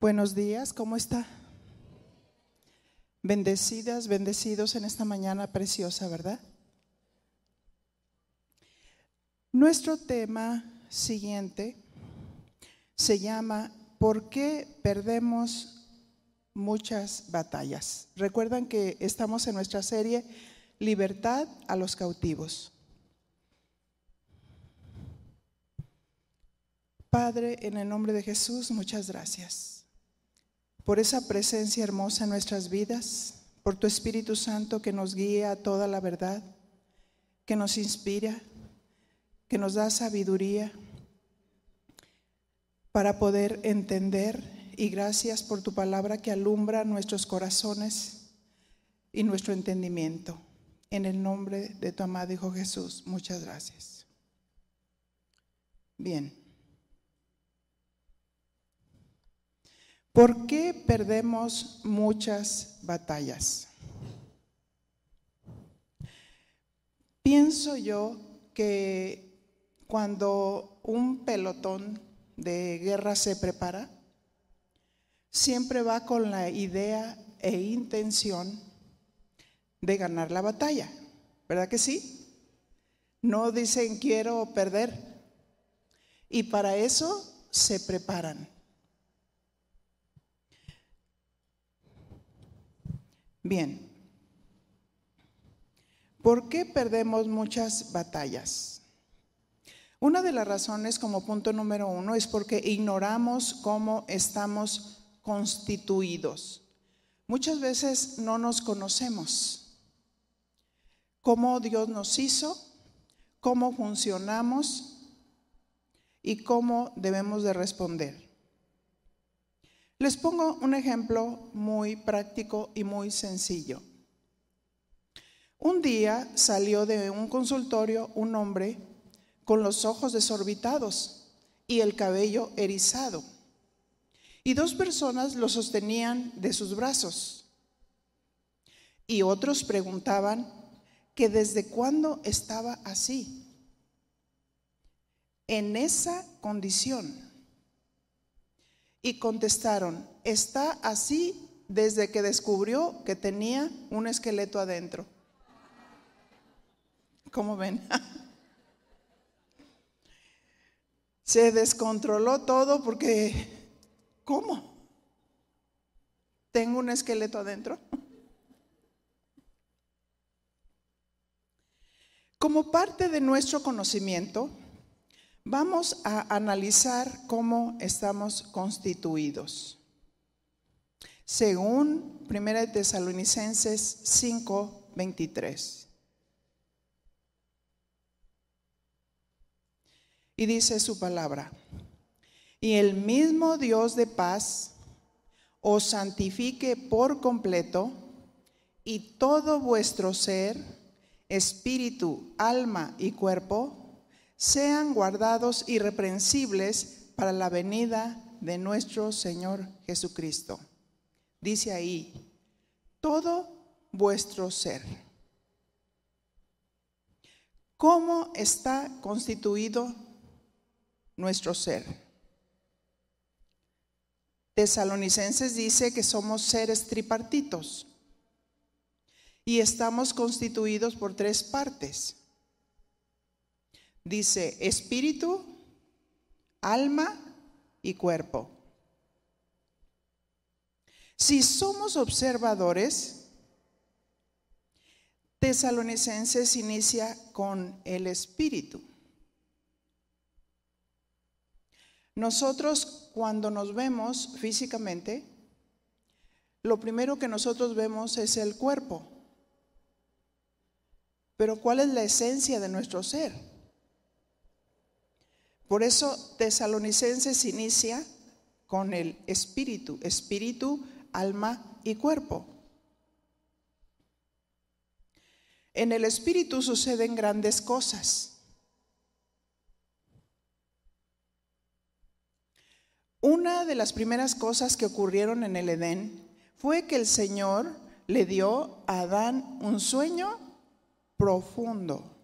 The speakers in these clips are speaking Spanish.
Buenos días, ¿cómo está? Bendecidas, bendecidos en esta mañana preciosa, ¿verdad? Nuestro tema siguiente se llama ¿Por qué perdemos muchas batallas? Recuerdan que estamos en nuestra serie Libertad a los cautivos. Padre, en el nombre de Jesús, muchas gracias por esa presencia hermosa en nuestras vidas, por tu Espíritu Santo que nos guía a toda la verdad, que nos inspira, que nos da sabiduría para poder entender y gracias por tu palabra que alumbra nuestros corazones y nuestro entendimiento. En el nombre de tu amado Hijo Jesús, muchas gracias. Bien. ¿Por qué perdemos muchas batallas? Pienso yo que cuando un pelotón de guerra se prepara, siempre va con la idea e intención de ganar la batalla, ¿verdad que sí? No dicen quiero perder. Y para eso se preparan. Bien, ¿por qué perdemos muchas batallas? Una de las razones como punto número uno es porque ignoramos cómo estamos constituidos. Muchas veces no nos conocemos, cómo Dios nos hizo, cómo funcionamos y cómo debemos de responder. Les pongo un ejemplo muy práctico y muy sencillo. Un día salió de un consultorio un hombre con los ojos desorbitados y el cabello erizado. Y dos personas lo sostenían de sus brazos. Y otros preguntaban que desde cuándo estaba así, en esa condición. Y contestaron, está así desde que descubrió que tenía un esqueleto adentro. ¿Cómo ven? Se descontroló todo porque, ¿cómo? ¿Tengo un esqueleto adentro? Como parte de nuestro conocimiento, Vamos a analizar cómo estamos constituidos. Según 1 Tesalonicenses 5, 23. Y dice su palabra, y el mismo Dios de paz os santifique por completo y todo vuestro ser, espíritu, alma y cuerpo, sean guardados irreprensibles para la venida de nuestro Señor Jesucristo. Dice ahí, todo vuestro ser. ¿Cómo está constituido nuestro ser? Tesalonicenses dice que somos seres tripartitos y estamos constituidos por tres partes. Dice espíritu, alma y cuerpo. Si somos observadores, Tesalonicenses inicia con el espíritu. Nosotros cuando nos vemos físicamente, lo primero que nosotros vemos es el cuerpo. Pero ¿cuál es la esencia de nuestro ser? Por eso Tesalonicenses inicia con el espíritu, espíritu, alma y cuerpo. En el espíritu suceden grandes cosas. Una de las primeras cosas que ocurrieron en el Edén fue que el Señor le dio a Adán un sueño profundo.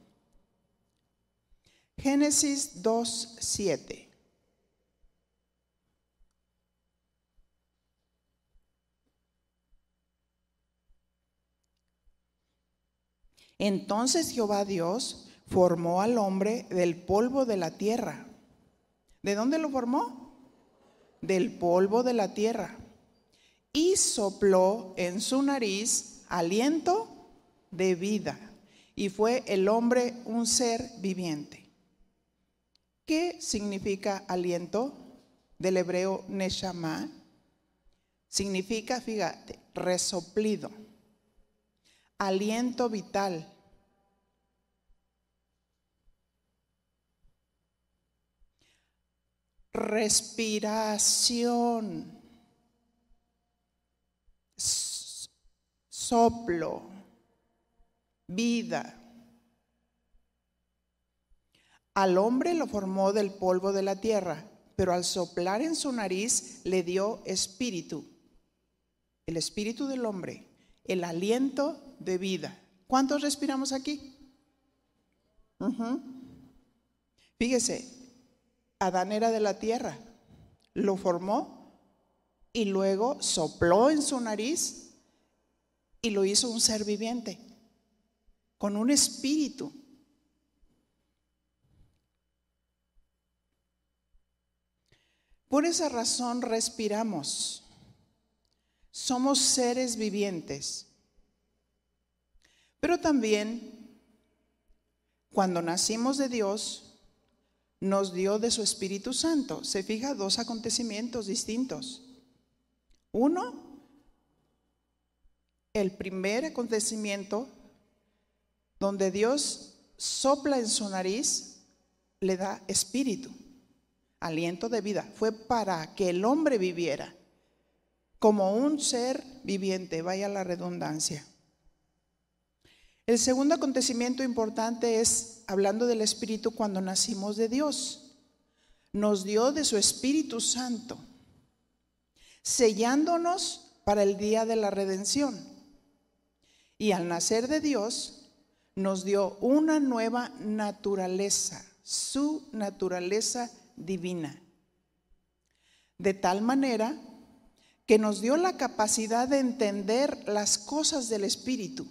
Génesis 2, 7. Entonces Jehová Dios formó al hombre del polvo de la tierra. ¿De dónde lo formó? Del polvo de la tierra. Y sopló en su nariz aliento de vida. Y fue el hombre un ser viviente. ¿Qué significa aliento? Del hebreo neshama. Significa, fíjate, resoplido, aliento vital. Respiración, soplo, vida. Al hombre lo formó del polvo de la tierra, pero al soplar en su nariz le dio espíritu. El espíritu del hombre, el aliento de vida. ¿Cuántos respiramos aquí? Fíjese, Adán era de la tierra, lo formó y luego sopló en su nariz y lo hizo un ser viviente, con un espíritu. Por esa razón respiramos. Somos seres vivientes. Pero también, cuando nacimos de Dios, nos dio de su Espíritu Santo. Se fija dos acontecimientos distintos. Uno, el primer acontecimiento donde Dios sopla en su nariz, le da espíritu aliento de vida, fue para que el hombre viviera como un ser viviente, vaya la redundancia. El segundo acontecimiento importante es, hablando del Espíritu, cuando nacimos de Dios. Nos dio de su Espíritu Santo, sellándonos para el día de la redención. Y al nacer de Dios, nos dio una nueva naturaleza, su naturaleza divina. De tal manera que nos dio la capacidad de entender las cosas del Espíritu.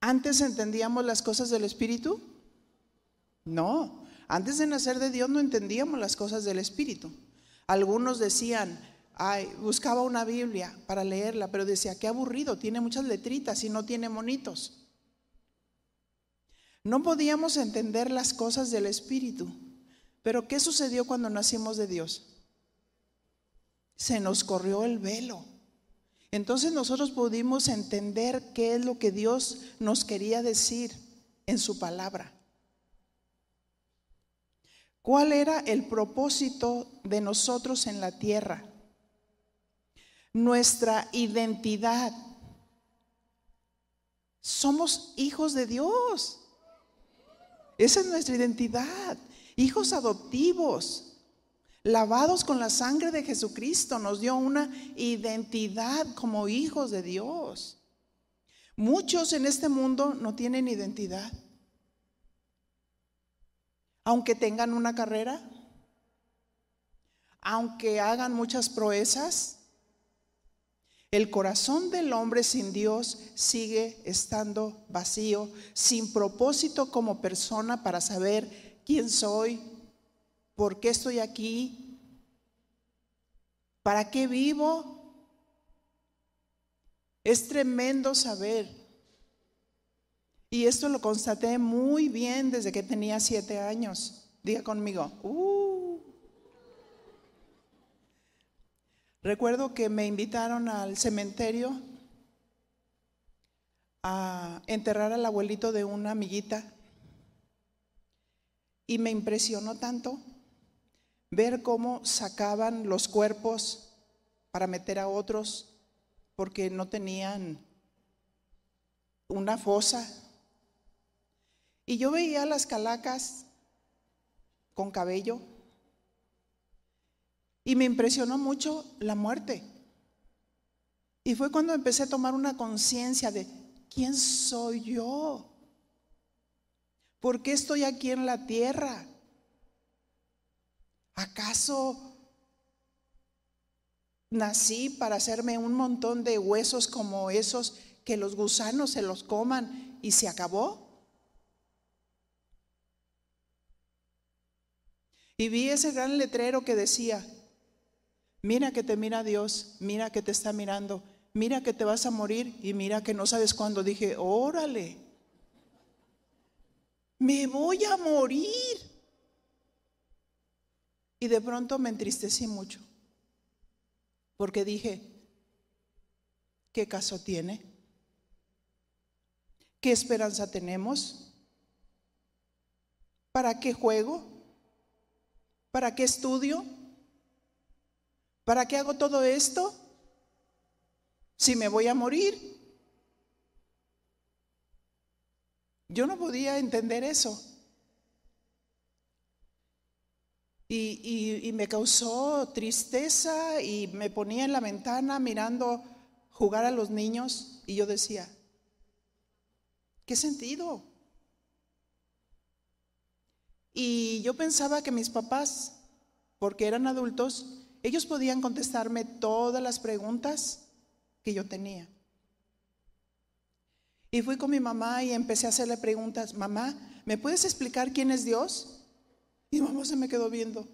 ¿Antes entendíamos las cosas del Espíritu? No, antes de nacer de Dios no entendíamos las cosas del Espíritu. Algunos decían, ay, buscaba una Biblia para leerla, pero decía, qué aburrido, tiene muchas letritas y no tiene monitos. No podíamos entender las cosas del Espíritu. Pero ¿qué sucedió cuando nacimos de Dios? Se nos corrió el velo. Entonces nosotros pudimos entender qué es lo que Dios nos quería decir en su palabra. ¿Cuál era el propósito de nosotros en la tierra? Nuestra identidad. Somos hijos de Dios. Esa es nuestra identidad. Hijos adoptivos, lavados con la sangre de Jesucristo, nos dio una identidad como hijos de Dios. Muchos en este mundo no tienen identidad. Aunque tengan una carrera, aunque hagan muchas proezas, el corazón del hombre sin Dios sigue estando vacío, sin propósito como persona para saber quién soy, por qué estoy aquí, para qué vivo. Es tremendo saber. Y esto lo constaté muy bien desde que tenía siete años. Diga conmigo, uh, Recuerdo que me invitaron al cementerio a enterrar al abuelito de una amiguita y me impresionó tanto ver cómo sacaban los cuerpos para meter a otros porque no tenían una fosa. Y yo veía las calacas con cabello y me impresionó mucho la muerte. Y fue cuando empecé a tomar una conciencia de, ¿quién soy yo? ¿Por qué estoy aquí en la tierra? ¿Acaso nací para hacerme un montón de huesos como esos que los gusanos se los coman y se acabó. Y vi ese gran letrero que decía, mira que te mira Dios, mira que te está mirando, mira que te vas a morir y mira que no sabes cuándo. Dije, órale, me voy a morir. Y de pronto me entristecí mucho, porque dije, ¿qué caso tiene? ¿Qué esperanza tenemos? ¿Para qué juego? ¿Para qué estudio? ¿Para qué hago todo esto? Si me voy a morir. Yo no podía entender eso. Y, me causó tristeza y me ponía en la ventana mirando jugar a los niños y yo decía, ¿qué sentido? Y yo pensaba que mis papás, porque eran adultos, ellos podían contestarme todas las preguntas que yo tenía. Y fui con mi mamá y empecé a hacerle preguntas, mamá, ¿me puedes explicar quién es Dios? Y mamá se me quedó viendo.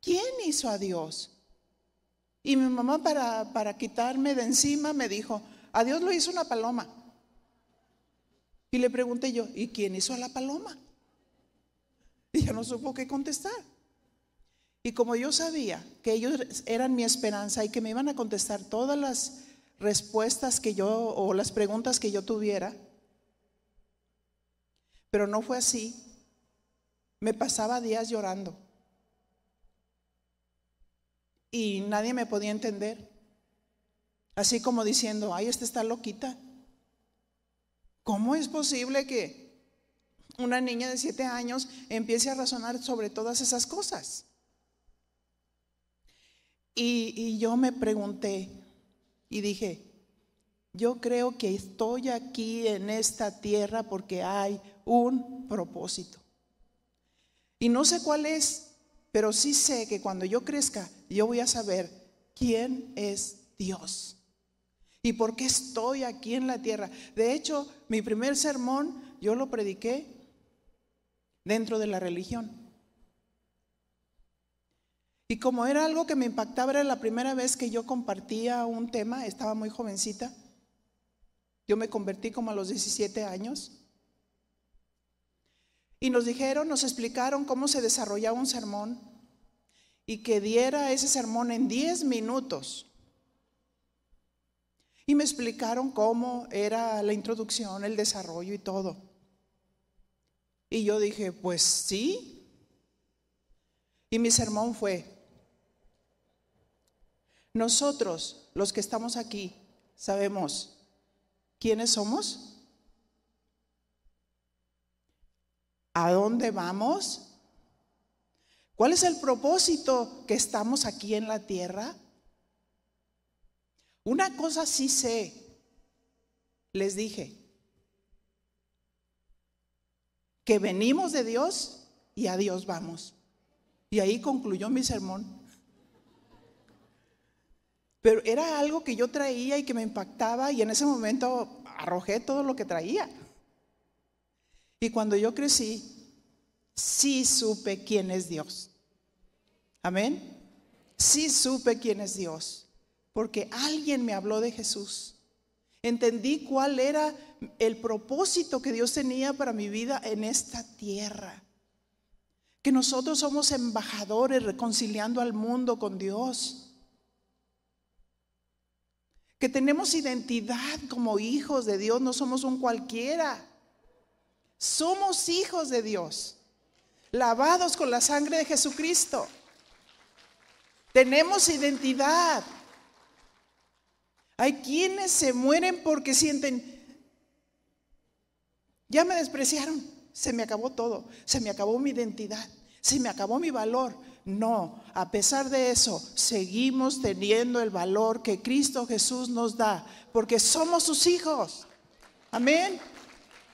¿Quién hizo a Dios? Y mi mamá para, para quitarme de encima me dijo, a Dios lo hizo una paloma. Y le pregunté yo, ¿y quién hizo a la paloma? Y ya no supo qué contestar. Y como yo sabía que ellos eran mi esperanza y que me iban a contestar todas las respuestas que yo o las preguntas que yo tuviera, pero no fue así. Me pasaba días llorando. Y nadie me podía entender. Así como diciendo, ay, esta está loquita. ¿Cómo es posible que una niña de siete años empiece a razonar sobre todas esas cosas? Y, yo me pregunté y dije, yo creo que estoy aquí en esta tierra porque hay un propósito. Y no sé cuál es, pero sí sé que cuando yo crezca, yo voy a saber quién es Dios. ¿Y por qué estoy aquí en la tierra? De hecho, mi primer sermón yo lo prediqué dentro de la religión. Y como era algo que me impactaba, era la primera vez que yo compartía un tema, estaba muy jovencita. Yo me convertí como a los 17 años. Y nos dijeron, nos explicaron cómo se desarrollaba un sermón y que diera ese sermón en 10 minutos. Y me explicaron cómo era la introducción, el desarrollo y todo. Y yo dije, pues sí. Y mi sermón fue, nosotros, los que estamos aquí, sabemos quiénes somos ¿A dónde vamos? ¿Cuál es el propósito que estamos aquí en la tierra? Una cosa sí sé, les dije, que venimos de Dios y a Dios vamos. Y ahí concluyó mi sermón. Pero era algo que yo traía y que me impactaba y en ese momento arrojé todo lo que traía. Y cuando yo crecí, sí supe quién es Dios. Amén. Sí supe quién es Dios, porque alguien me habló de Jesús. Entendí cuál era el propósito que Dios tenía para mi vida en esta tierra. Que nosotros somos embajadores reconciliando al mundo con Dios. Que tenemos identidad como hijos de Dios, no somos un cualquiera. Somos hijos de Dios, lavados con la sangre de Jesucristo. Tenemos identidad. Hay quienes se mueren porque sienten, ya me despreciaron, se me acabó todo, se me acabó mi identidad, se me acabó mi valor. No, a pesar de eso, seguimos teniendo el valor que Cristo Jesús nos da, porque somos sus hijos. Amén.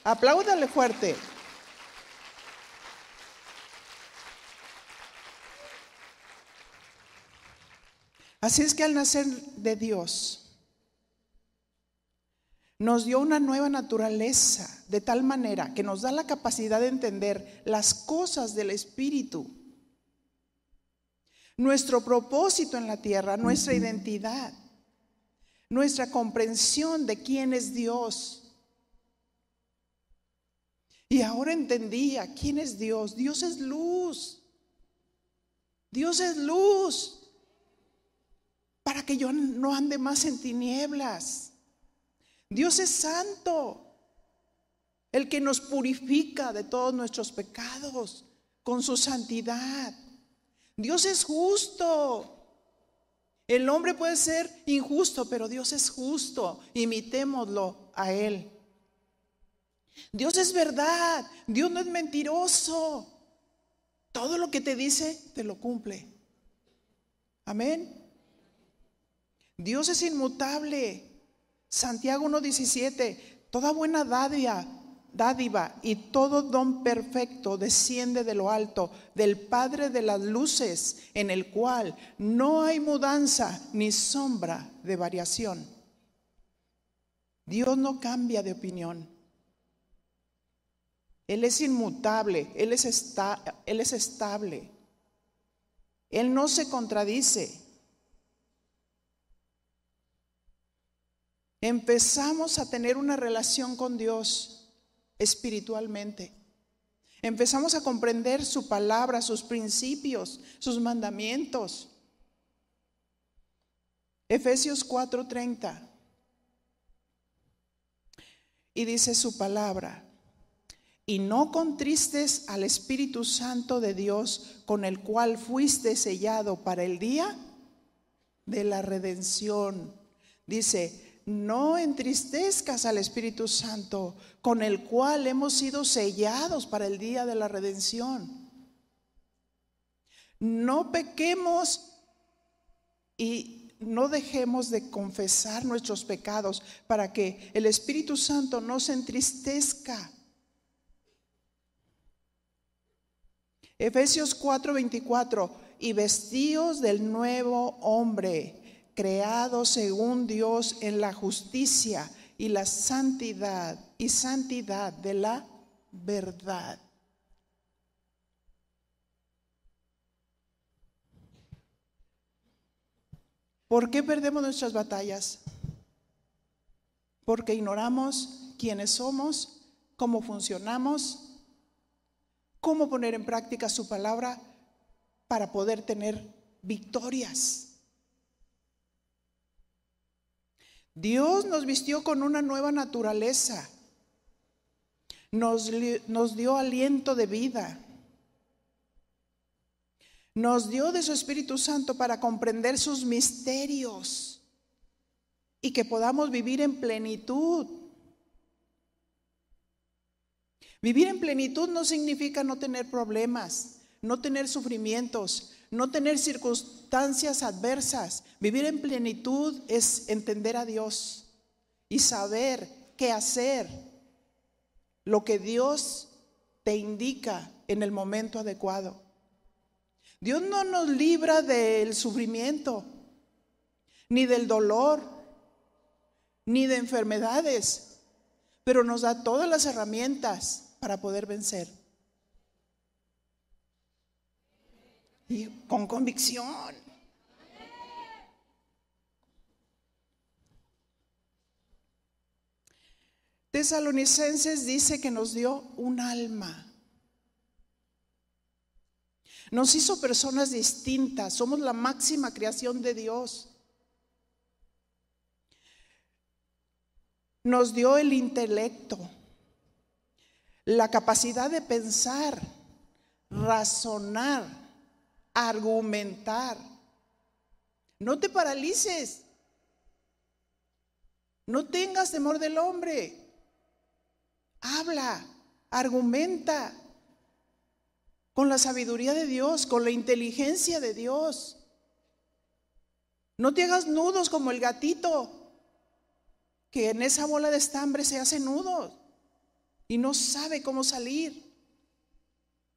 Apláudale fuerte. Así es que al nacer de Dios, nos dio una nueva naturaleza de tal manera que nos da la capacidad de entender las cosas del Espíritu, nuestro propósito en la tierra, nuestra identidad, nuestra comprensión de quién es Dios. Y ahora entendía quién es Dios. Dios es luz. Dios es luz para que yo no ande más en tinieblas. Dios es santo, el que nos purifica de todos nuestros pecados con su santidad. Dios es justo. El hombre puede ser injusto, pero Dios es justo. Imitémoslo a Él. Dios es verdad. Dios no es mentiroso. Todo lo que te dice, te lo cumple. Amén. Dios es inmutable. Santiago 1.17, toda buena dádiva, dádiva y todo don perfecto desciende de lo alto, del Padre de las luces, en el cual no hay mudanza ni sombra de variación. Dios no cambia de opinión. Él es inmutable, Él es, él es estable. Él no se contradice. empezamos a tener una relación con Dios espiritualmente. Empezamos a comprender su palabra, sus principios, sus mandamientos. Efesios 4:30. Y dice su palabra, y no contristes al Espíritu Santo de Dios con el cual fuiste sellado para el día de la redención. Dice, no entristezcas al Espíritu Santo, con el cual hemos sido sellados para el día de la redención. No pequemos y no dejemos de confesar nuestros pecados para que el Espíritu Santo no se entristezca. Efesios 4:24, y vestidos del nuevo hombre creado según Dios en la justicia y la santidad y santidad de la verdad. ¿Por qué perdemos nuestras batallas? Porque ignoramos quiénes somos, cómo funcionamos, cómo poner en práctica su palabra para poder tener victorias. Dios nos vistió con una nueva naturaleza. Nos, dio aliento de vida. Nos dio de su Espíritu Santo para comprender sus misterios y que podamos vivir en plenitud. Vivir en plenitud no significa no tener problemas, no tener sufrimientos, no tener circunstancias adversas. Vivir en plenitud es entender a Dios y saber qué hacer, lo que Dios te indica en el momento adecuado. Dios no nos libra del sufrimiento, ni del dolor, ni de enfermedades, pero nos da todas las herramientas para poder vencer. Y con convicción. Tesalonicenses dice que nos dio un alma. Nos hizo personas distintas, somos la máxima creación de Dios. Nos dio el intelecto, la capacidad de pensar, razonar, argumentar. No te paralices. No tengas temor del hombre. Habla, argumenta con la sabiduría de Dios, con la inteligencia de Dios. No te hagas nudos como el gatito, que en esa bola de estambre se hace nudos y no sabe cómo salir.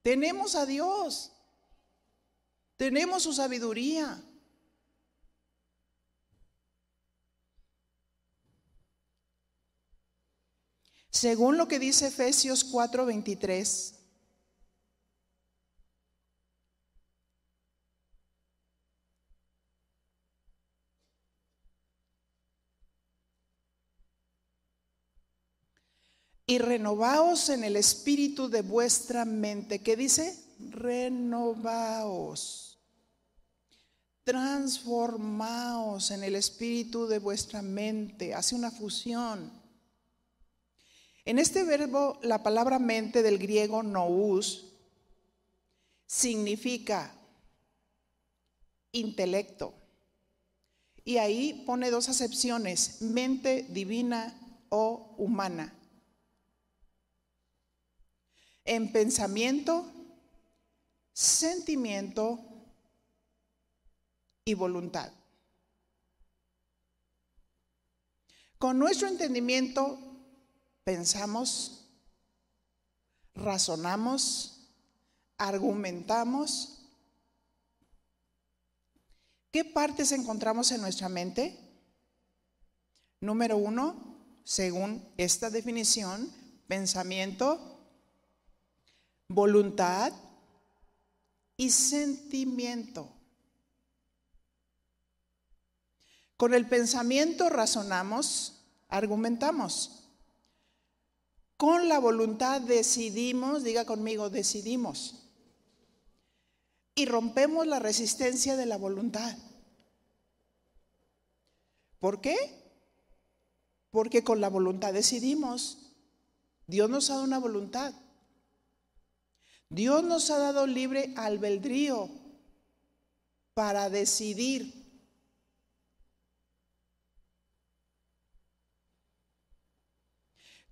Tenemos a Dios. Tenemos su sabiduría. Según lo que dice Efesios 4:23, y renovaos en el espíritu de vuestra mente. ¿Qué dice? Renovaos. Transformaos en el espíritu de vuestra mente. Hace una fusión. En este verbo, la palabra mente del griego nous significa intelecto. Y ahí pone dos acepciones, mente divina o humana en pensamiento, sentimiento y voluntad. Con nuestro entendimiento pensamos, razonamos, argumentamos. ¿Qué partes encontramos en nuestra mente? Número uno, según esta definición, pensamiento, voluntad y sentimiento. Con el pensamiento razonamos, argumentamos. Con la voluntad decidimos, diga conmigo, decidimos. Y rompemos la resistencia de la voluntad. ¿Por qué? Porque con la voluntad decidimos. Dios nos ha dado una voluntad. Dios nos ha dado libre albedrío para decidir.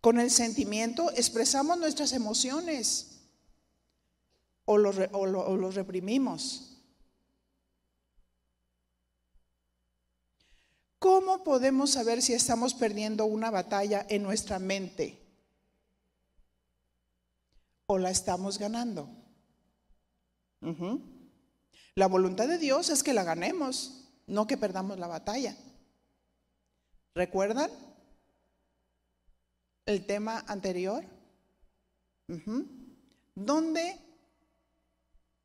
Con el sentimiento expresamos nuestras emociones o los, reprimimos. ¿Cómo podemos saber si estamos perdiendo una batalla en nuestra mente? o la estamos ganando. La voluntad de Dios es que la ganemos, no que perdamos la batalla. ¿Recuerdan el tema anterior? ¿Dónde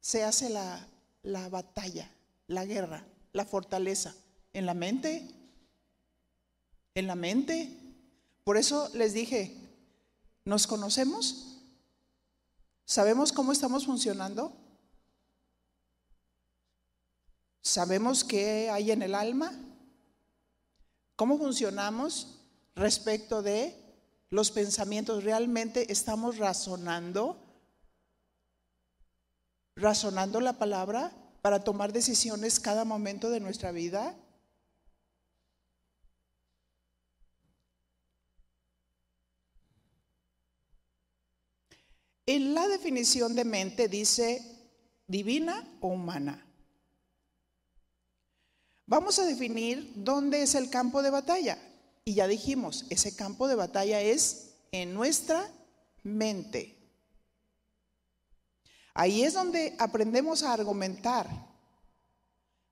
se hace la, la batalla, la guerra, la fortaleza? ¿En la mente? ¿En la mente? Por eso les dije, ¿nos conocemos? ¿Sabemos cómo estamos funcionando? ¿Sabemos qué hay en el alma? ¿Cómo funcionamos respecto de los pensamientos? ¿Realmente estamos razonando? ¿Razonando la palabra para tomar decisiones cada momento de nuestra vida? En la definición de mente dice divina o humana. Vamos a definir dónde es el campo de batalla. Y ya dijimos, ese campo de batalla es en nuestra mente. Ahí es donde aprendemos a argumentar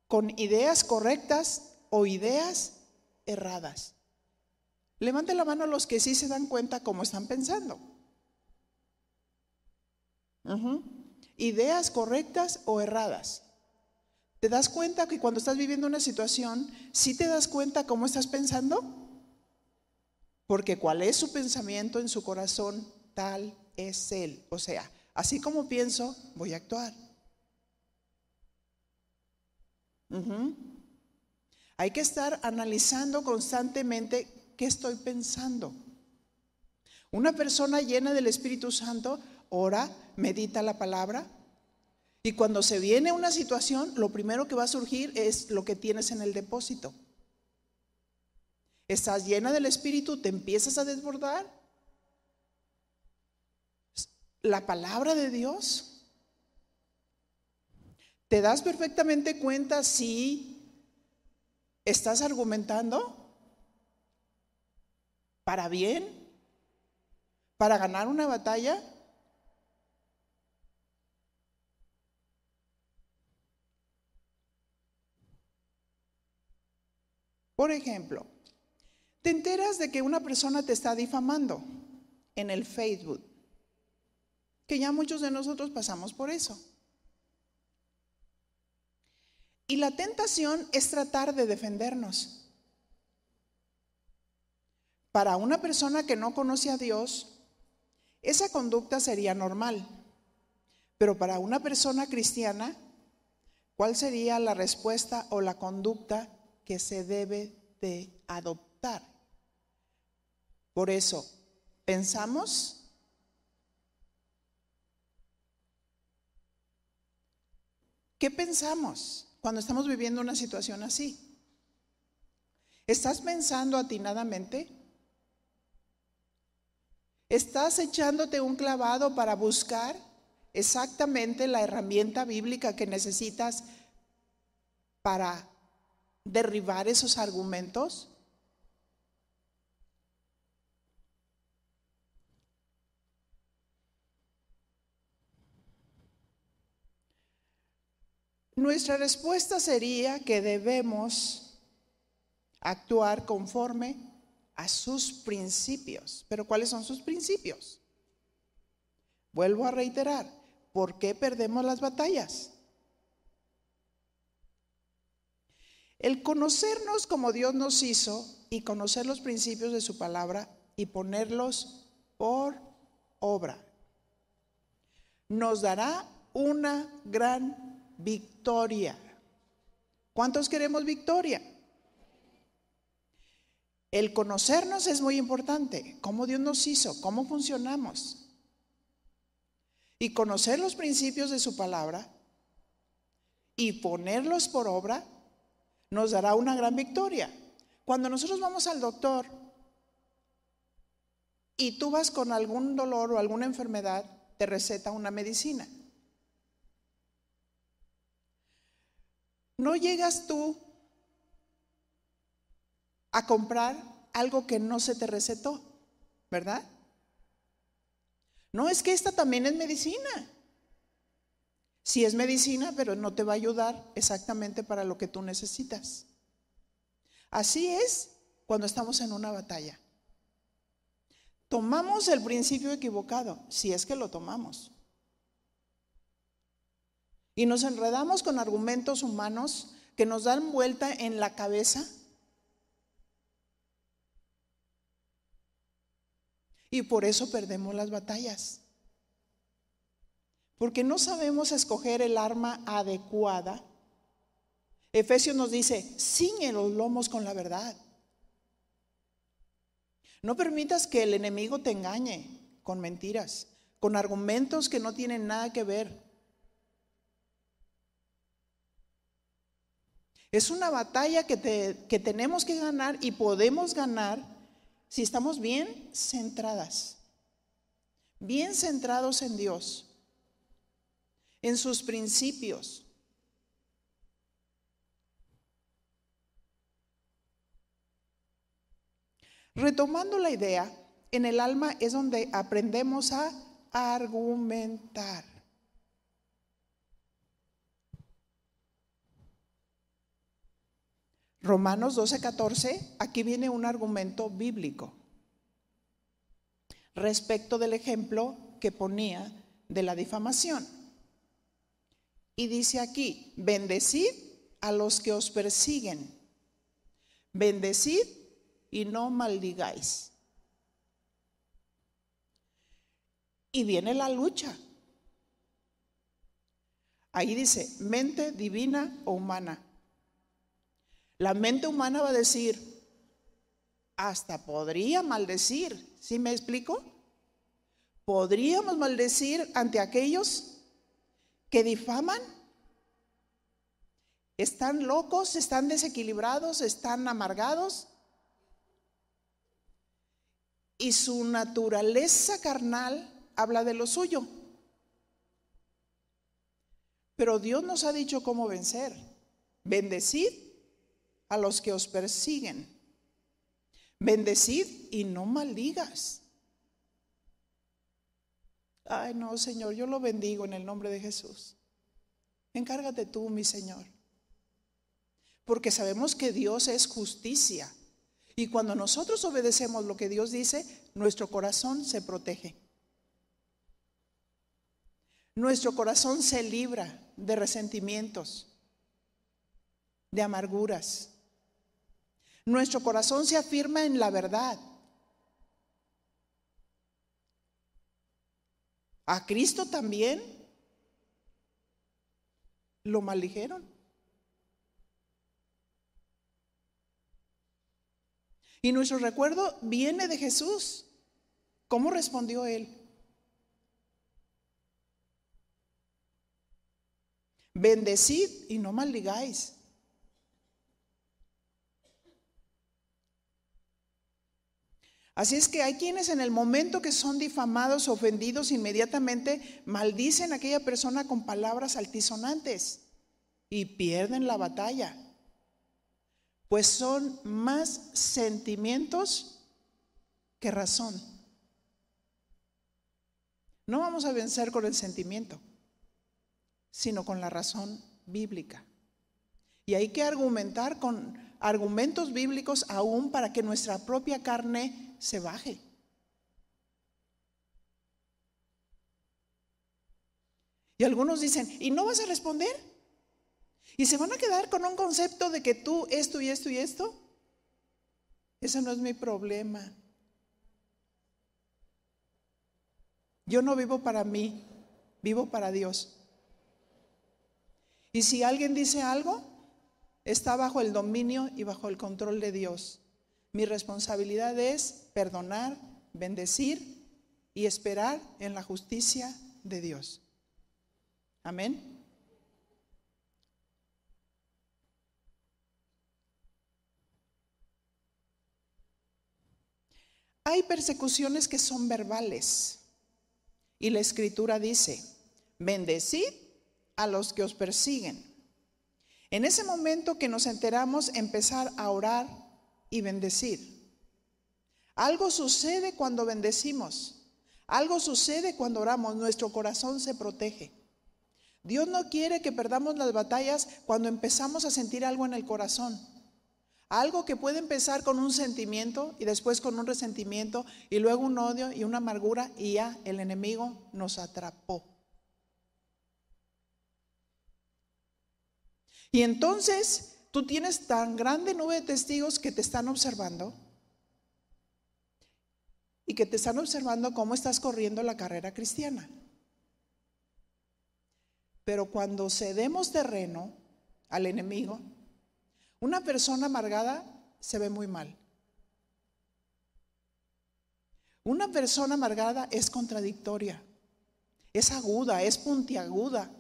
con ideas correctas o ideas erradas. Levante la mano los que sí se dan cuenta cómo están pensando. Ideas correctas o erradas. ¿Te das cuenta que cuando estás viviendo una situación, sí te das cuenta cómo estás pensando? Porque cuál es su pensamiento en su corazón, tal es él. O sea, así como pienso, voy a actuar. Hay que estar analizando constantemente qué estoy pensando. Una persona llena del Espíritu Santo ora, medita la palabra. Y cuando se viene una situación, lo primero que va a surgir es lo que tienes en el depósito. Estás llena del Espíritu, te empiezas a desbordar. La palabra de Dios. ¿Te das perfectamente cuenta si estás argumentando para bien? ¿Para ganar una batalla? Por ejemplo, te enteras de que una persona te está difamando en el Facebook, que ya muchos de nosotros pasamos por eso. Y la tentación es tratar de defendernos. Para una persona que no conoce a Dios, esa conducta sería normal. Pero para una persona cristiana, ¿cuál sería la respuesta o la conducta que se debe de adoptar? Por eso, pensamos ¿Qué pensamos? cuando estamos viviendo una situación así? ¿Estás pensando atinadamente? ¿Estás echándote un clavado para buscar exactamente la herramienta bíblica que necesitas para derribar esos argumentos? Nuestra respuesta sería que debemos actuar conforme a sus principios. Pero ¿cuáles son sus principios? Vuelvo a reiterar, ¿por qué perdemos las batallas? El conocernos como Dios nos hizo y conocer los principios de su palabra y ponerlos por obra nos dará una gran victoria. ¿Cuántos queremos victoria? El conocernos es muy importante, cómo Dios nos hizo, cómo funcionamos. Y conocer los principios de su palabra y ponerlos por obra nos dará una gran victoria. Cuando nosotros vamos al doctor y tú vas con algún dolor o alguna enfermedad, te receta una medicina. No llegas tú a comprar algo que no se te recetó, ¿verdad? No, es que esta también es medicina. Sí es medicina, pero no te va a ayudar exactamente para lo que tú necesitas. Así es cuando estamos en una batalla. Tomamos el principio equivocado, si es que lo tomamos. Y nos enredamos con argumentos humanos que nos dan vuelta en la cabeza. Y por eso perdemos las batallas. Porque no sabemos escoger el arma adecuada. Efesios nos dice, ciñe los lomos con la verdad. No permitas que el enemigo te engañe con mentiras, con argumentos que no tienen nada que ver. Es una batalla que, tenemos que ganar y podemos ganar si estamos bien centradas, bien centrados en Dios, en sus principios. Retomando la idea, en el alma es donde aprendemos a argumentar. Romanos 12, 14, aquí viene un argumento bíblico respecto del ejemplo que ponía de la difamación. Y dice aquí, bendecid a los que os persiguen, bendecid y no maldigáis. Y viene la lucha. Ahí dice, mente divina o humana. La mente humana va a decir, hasta podría maldecir, ¿sí me explico? Podríamos maldecir ante aquellos que difaman. Están locos, están desequilibrados, están amargados. Y su naturaleza carnal habla de lo suyo. Pero Dios nos ha dicho cómo vencer. Bendecid a los que os persiguen. Bendecid y no maldigas. Ay, no, Señor, yo lo bendigo en el nombre de Jesús. Encárgate tú, mi Señor. Porque sabemos que Dios es justicia. Y cuando nosotros obedecemos lo que Dios dice, nuestro corazón se protege. Nuestro corazón se libra de resentimientos, de amarguras. Nuestro corazón se afirma en la verdad. A Cristo también lo maldijeron. Y nuestro recuerdo viene de Jesús. ¿Cómo respondió él? Bendecid y no maldigáis. Así es que hay quienes en el momento que son difamados, ofendidos, inmediatamente maldicen a aquella persona con palabras altisonantes y pierden la batalla. Pues son más sentimientos que razón. No vamos a vencer con el sentimiento, sino con la razón bíblica. Y hay que argumentar con argumentos bíblicos aún para que nuestra propia carne se baje. Y algunos dicen, ¿y no vas a responder? ¿Y se van a quedar con un concepto de que tú esto y esto y esto? Ese no es mi problema. Yo no vivo para mí, vivo para Dios. Y si alguien dice algo, está bajo el dominio y bajo el control de Dios. Mi responsabilidad es perdonar, bendecir y esperar en la justicia de Dios. Amén. Hay persecuciones que son verbales. Y la escritura dice, bendecid a los que os persiguen. En ese momento que nos enteramos, empezar a orar y bendecir. Algo sucede cuando bendecimos. Algo sucede cuando oramos. Nuestro corazón se protege. Dios no quiere que perdamos las batallas cuando empezamos a sentir algo en el corazón. Algo que puede empezar con un sentimiento y después con un resentimiento y luego un odio y una amargura y ya el enemigo nos atrapó. Y entonces Tú tienes tan grande nube de testigos que te están observando y que te están observando cómo estás corriendo la carrera cristiana. Pero cuando cedemos terreno al enemigo, una persona amargada se ve muy mal. Una persona amargada es contradictoria, es aguda, es puntiaguda.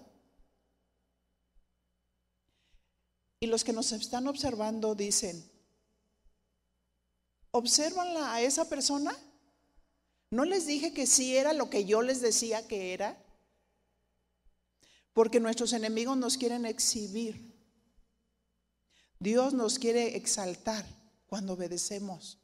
Y los que nos están observando dicen, ¿observanla a esa persona? ¿No les dije que sí era lo que yo les decía que era? Porque nuestros enemigos nos quieren exhibir. Dios nos quiere exaltar cuando obedecemos.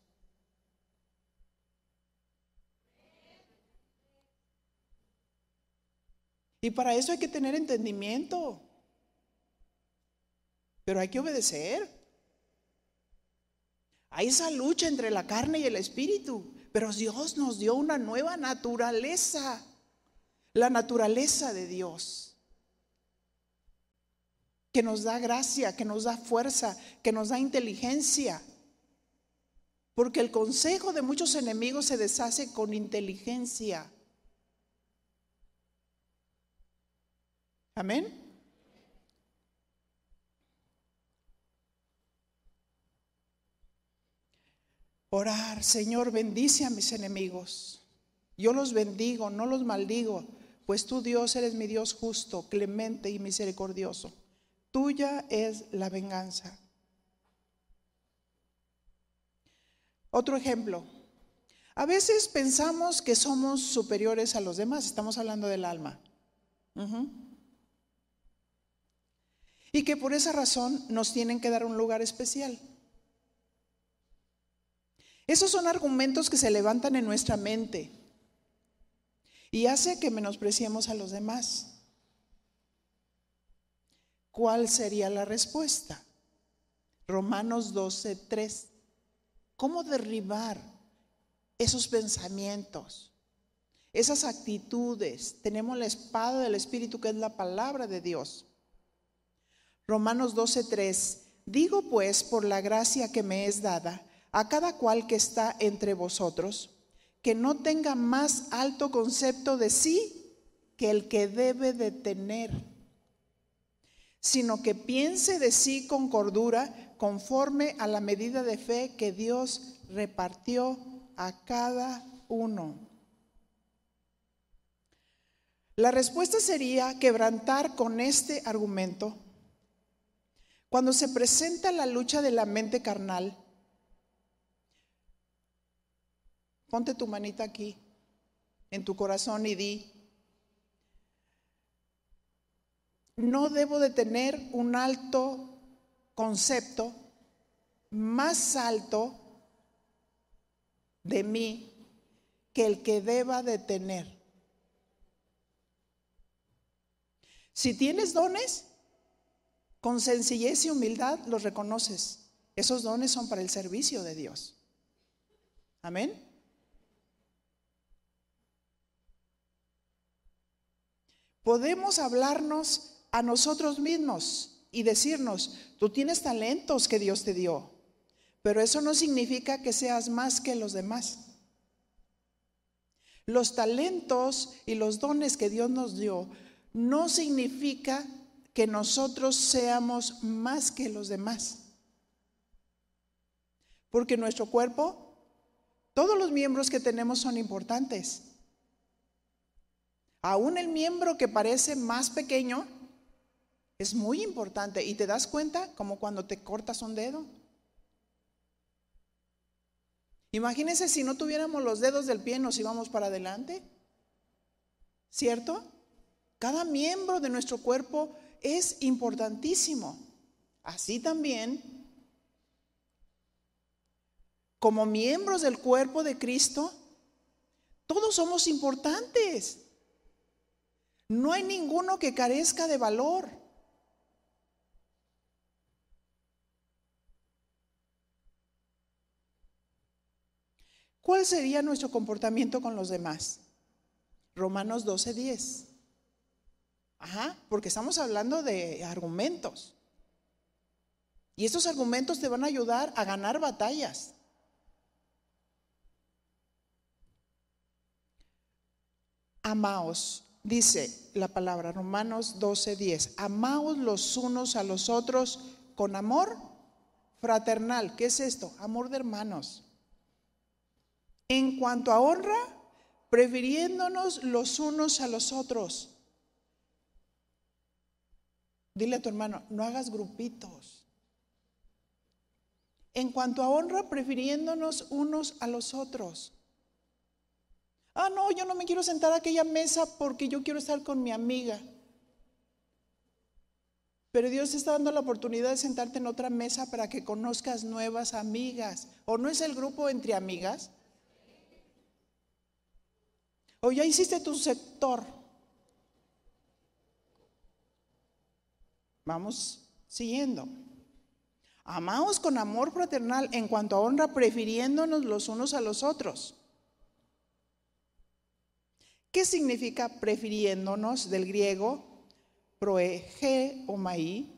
Y para eso hay que tener entendimiento. Pero hay que obedecer. Hay esa lucha entre la carne y el espíritu. Pero Dios nos dio una nueva naturaleza. La naturaleza de Dios. Que nos da gracia, que nos da fuerza, que nos da inteligencia. Porque el consejo de muchos enemigos se deshace con inteligencia. Amén. Orar, Señor, bendice a mis enemigos. Yo los bendigo, no los maldigo, pues tú Dios eres mi Dios justo, clemente y misericordioso. Tuya es la venganza. Otro ejemplo. A veces pensamos que somos superiores a los demás, estamos hablando del alma. Y que por esa razón nos tienen que dar un lugar especial. Esos son argumentos que se levantan en nuestra mente y hace que menospreciemos a los demás. ¿Cuál sería la respuesta? Romanos 12, 3. cómo derribar esos pensamientos, esas actitudes. Tenemos la espada del Espíritu que es la palabra de Dios. Romanos 12:3. Digo pues, por la gracia que me es dada, a cada cual que está entre vosotros, que no tenga más alto concepto de sí que el que debe de tener, sino que piense de sí con cordura conforme a la medida de fe que Dios repartió a cada uno. La respuesta sería quebrantar con este argumento. Cuando se presenta la lucha de la mente carnal, ponte tu manita aquí, en tu corazón y di, no debo de tener un alto concepto más alto de mí que el que deba de tener. Si tienes dones, con sencillez y humildad los reconoces. Esos dones son para el servicio de Dios. Amén. Podemos hablarnos a nosotros mismos y decirnos, tú tienes talentos que Dios te dio, pero eso no significa que seas más que los demás. Los talentos y los dones que Dios nos dio no significa que nosotros seamos más que los demás. Porque nuestro cuerpo, todos los miembros que tenemos son importantes. Aún el miembro que parece más pequeño es muy importante. ¿Y te das cuenta como cuando te cortas un dedo? Imagínense si no tuviéramos los dedos del pie, nos íbamos para adelante. ¿Cierto? Cada miembro de nuestro cuerpo es importantísimo. Así también, como miembros del cuerpo de Cristo, todos somos importantes. No hay ninguno que carezca de valor. ¿Cuál sería nuestro comportamiento con los demás? Romanos 12:10. Ajá, porque estamos hablando de argumentos. Y estos argumentos te van a ayudar a ganar batallas. Amaos, dice la palabra Romanos 12:10. Amaos los unos a los otros con amor fraternal. ¿Qué es esto? Amor de hermanos. En cuanto a honra, prefiriéndonos los unos a los otros. Dile a tu hermano, no hagas grupitos. En cuanto a honra, prefiriéndonos unos a los otros. Ah, no, yo no me quiero sentar a aquella mesa porque yo quiero estar con mi amiga. Pero Dios te está dando la oportunidad de sentarte en otra mesa para que conozcas nuevas amigas. ¿O no es el grupo entre amigas? O ya hiciste tu sector. Vamos siguiendo. Amaos con amor fraternal en cuanto a honra, prefiriéndonos los unos a los otros. ¿Qué significa prefiriéndonos del griego proege o maí?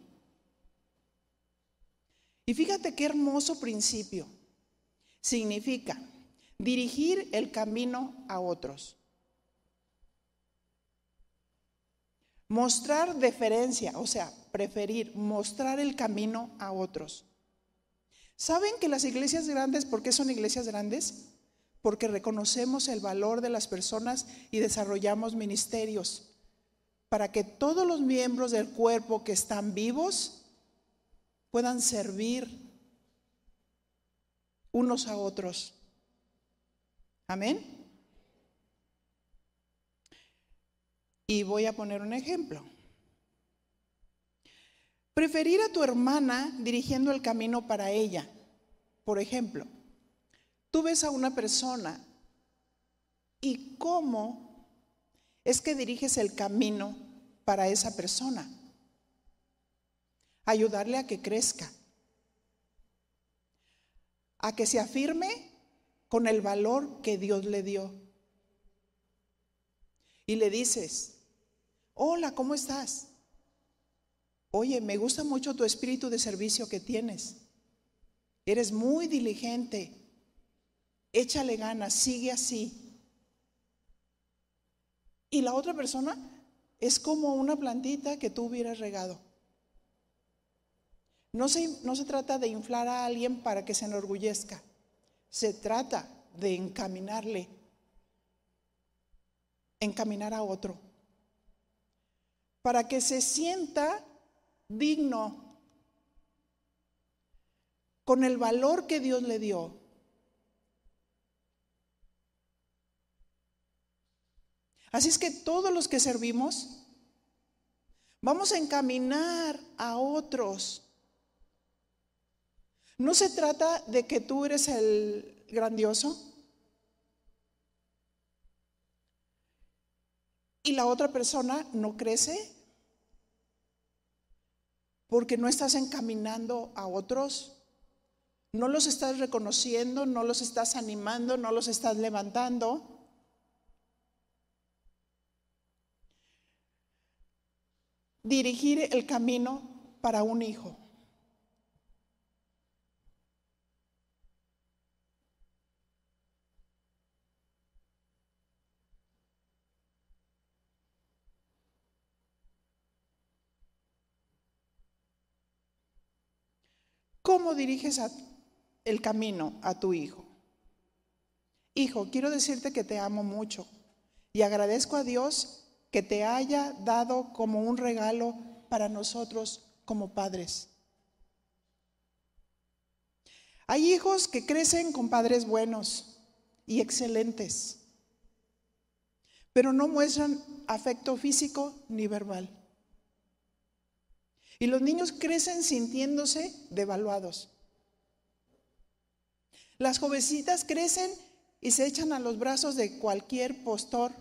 Y fíjate qué hermoso principio. Significa dirigir el camino a otros. Mostrar deferencia, o sea, preferir, mostrar el camino a otros. ¿Saben que las iglesias grandes, por qué son iglesias grandes? Porque reconocemos el valor de las personas y desarrollamos ministerios para que todos los miembros del cuerpo que están vivos puedan servir unos a otros. Amén. Y voy a poner un ejemplo. Preferir a tu hermana dirigiendo el camino para ella. Por ejemplo, tú ves a una persona y cómo es que diriges el camino para esa persona. Ayudarle a que crezca. a que se afirme con el valor que Dios le dio. Y le dices, hola, ¿cómo estás? Oye, me gusta mucho tu espíritu de servicio que tienes. Eres muy diligente. Échale ganas, sigue así. Y la otra persona es como una plantita que tú hubieras regado. No se, no se trata de inflar a alguien para que se enorgullezca. Se trata de encaminarle, encaminar a otro, para que se sienta digno con el valor que Dios le dio. Así es que todos los que servimos vamos a encaminar a otros. No se trata de que tú eres el grandioso y la otra persona no crece porque no estás encaminando a otros, no los estás reconociendo, no los estás animando, no los estás levantando. Dirigir el camino para un hijo. ¿Cómo diriges el camino a tu hijo? Hijo, quiero decirte que te amo mucho y agradezco a Dios que te haya dado como un regalo para nosotros como padres. Hay hijos que crecen con padres buenos y excelentes, pero no muestran afecto físico ni verbal. Y los niños crecen sintiéndose devaluados. Las jovencitas crecen y se echan a los brazos de cualquier postor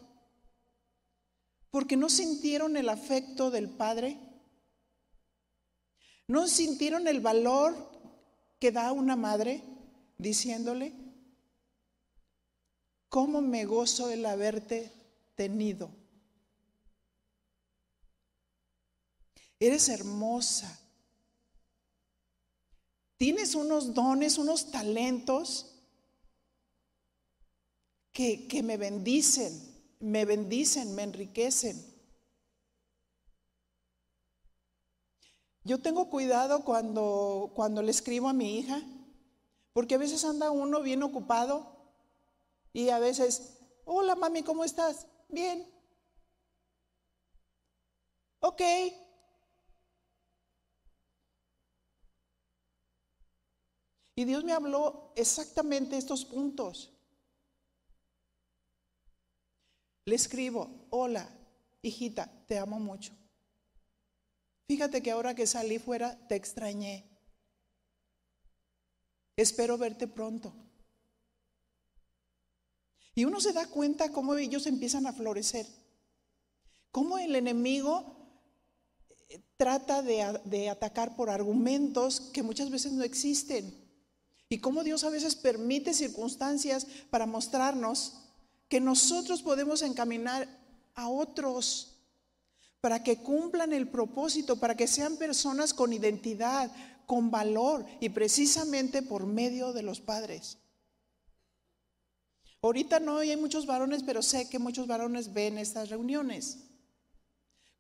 porque no sintieron el afecto del padre, no sintieron el valor que da una madre diciéndole, ¿cómo me gozo el haberte tenido? Eres hermosa. Tienes unos dones, unos talentos que, que me bendicen, me bendicen, me enriquecen. Yo tengo cuidado cuando, cuando le escribo a mi hija, porque a veces anda uno bien ocupado y a veces, hola mami, ¿cómo estás? Bien. Ok, Y Dios me habló exactamente estos puntos. Le escribo, hola, hijita, te amo mucho. Fíjate que ahora que salí fuera te extrañé. Espero verte pronto. Y uno se da cuenta cómo ellos empiezan a florecer. Cómo el enemigo eh, trata de, de atacar por argumentos que muchas veces no existen. Y cómo Dios a veces permite circunstancias para mostrarnos que nosotros podemos encaminar a otros para que cumplan el propósito, para que sean personas con identidad, con valor y precisamente por medio de los padres. Ahorita no hay muchos varones, pero sé que muchos varones ven estas reuniones.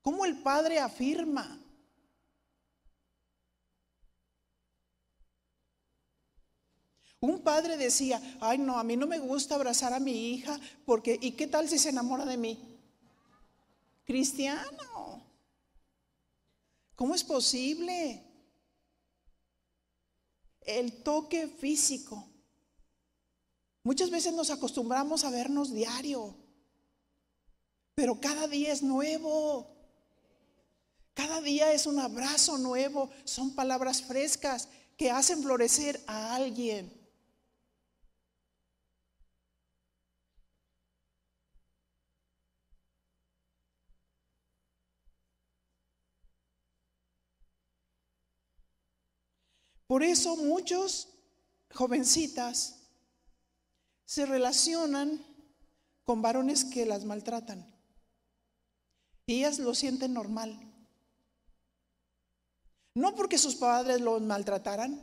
¿Cómo el padre afirma? Un padre decía, ay no, a mí no me gusta abrazar a mi hija porque, ¿y qué tal si se enamora de mí? Cristiano. ¿Cómo es posible? El toque físico. Muchas veces nos acostumbramos a vernos diario, pero cada día es nuevo. Cada día es un abrazo nuevo, son palabras frescas que hacen florecer a alguien. Por eso muchos jovencitas se relacionan con varones que las maltratan. Y ellas lo sienten normal. No porque sus padres los maltrataran,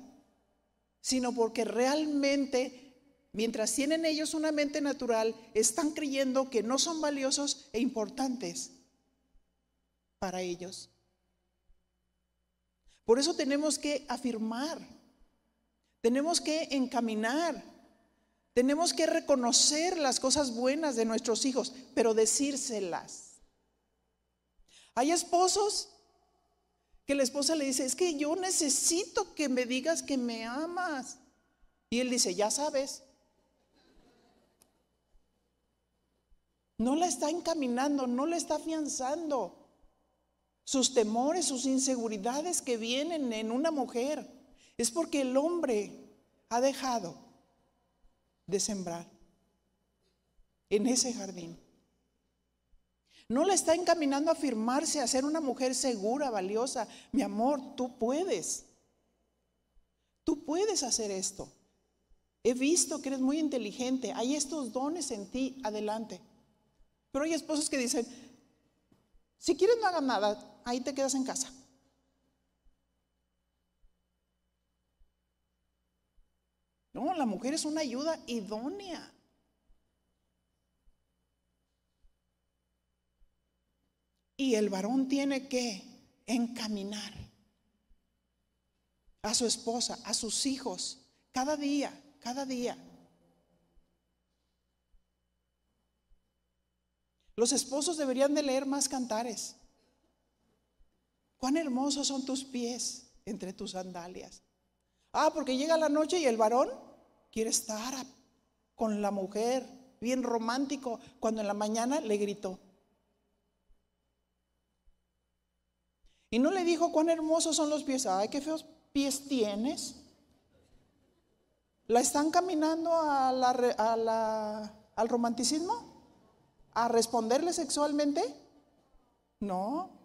sino porque realmente, mientras tienen ellos una mente natural, están creyendo que no son valiosos e importantes para ellos. Por eso tenemos que afirmar, tenemos que encaminar, tenemos que reconocer las cosas buenas de nuestros hijos, pero decírselas. Hay esposos que la esposa le dice, es que yo necesito que me digas que me amas. Y él dice, ya sabes. No la está encaminando, no la está afianzando. Sus temores, sus inseguridades que vienen en una mujer, es porque el hombre ha dejado de sembrar en ese jardín. No le está encaminando a afirmarse, a ser una mujer segura, valiosa. Mi amor, tú puedes. Tú puedes hacer esto. He visto que eres muy inteligente. Hay estos dones en ti. Adelante. Pero hay esposos que dicen, si quieres no hagas nada, ahí te quedas en casa. No, la mujer es una ayuda idónea. Y el varón tiene que encaminar a su esposa, a sus hijos, cada día, cada día. Los esposos deberían de leer más cantares. Cuán hermosos son tus pies entre tus sandalias. Ah, porque llega la noche y el varón quiere estar con la mujer, bien romántico, cuando en la mañana le gritó. Y no le dijo cuán hermosos son los pies. Ay, qué feos pies tienes. ¿La están caminando al romanticismo? ¿A responderle sexualmente? No.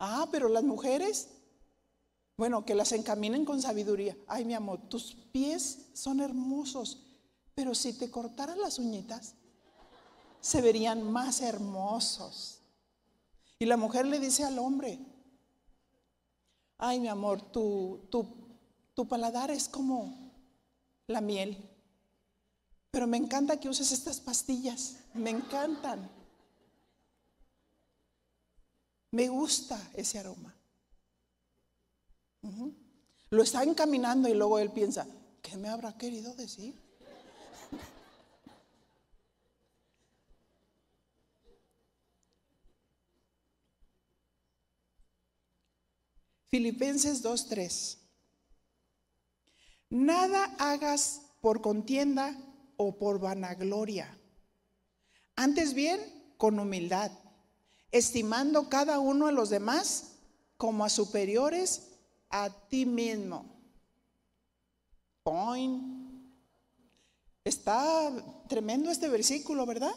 Ah, pero las mujeres, bueno, que las encaminen con sabiduría. Ay, mi amor, tus pies son hermosos, pero si te cortaran las uñitas, se verían más hermosos. Y la mujer le dice al hombre, ay mi amor, tu, tu, tu paladar es como la miel, pero me encanta que uses estas pastillas, me encantan. Me gusta ese aroma. Lo está encaminando y luego él piensa, ¿qué me habrá querido decir? Filipenses 2.3. Nada hagas por contienda o por vanagloria. Antes bien, con humildad, estimando cada uno a los demás como a superiores a ti mismo. Point. Está tremendo este versículo, ¿verdad?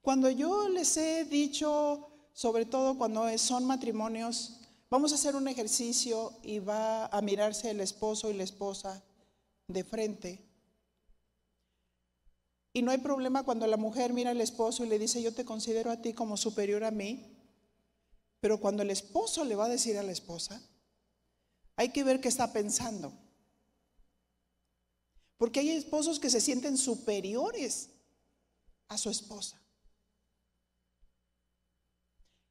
Cuando yo les he dicho, sobre todo cuando son matrimonios Vamos a hacer un ejercicio y va a mirarse el esposo y la esposa de frente. Y no hay problema cuando la mujer mira al esposo y le dice, yo te considero a ti como superior a mí. Pero cuando el esposo le va a decir a la esposa, hay que ver qué está pensando. Porque hay esposos que se sienten superiores a su esposa.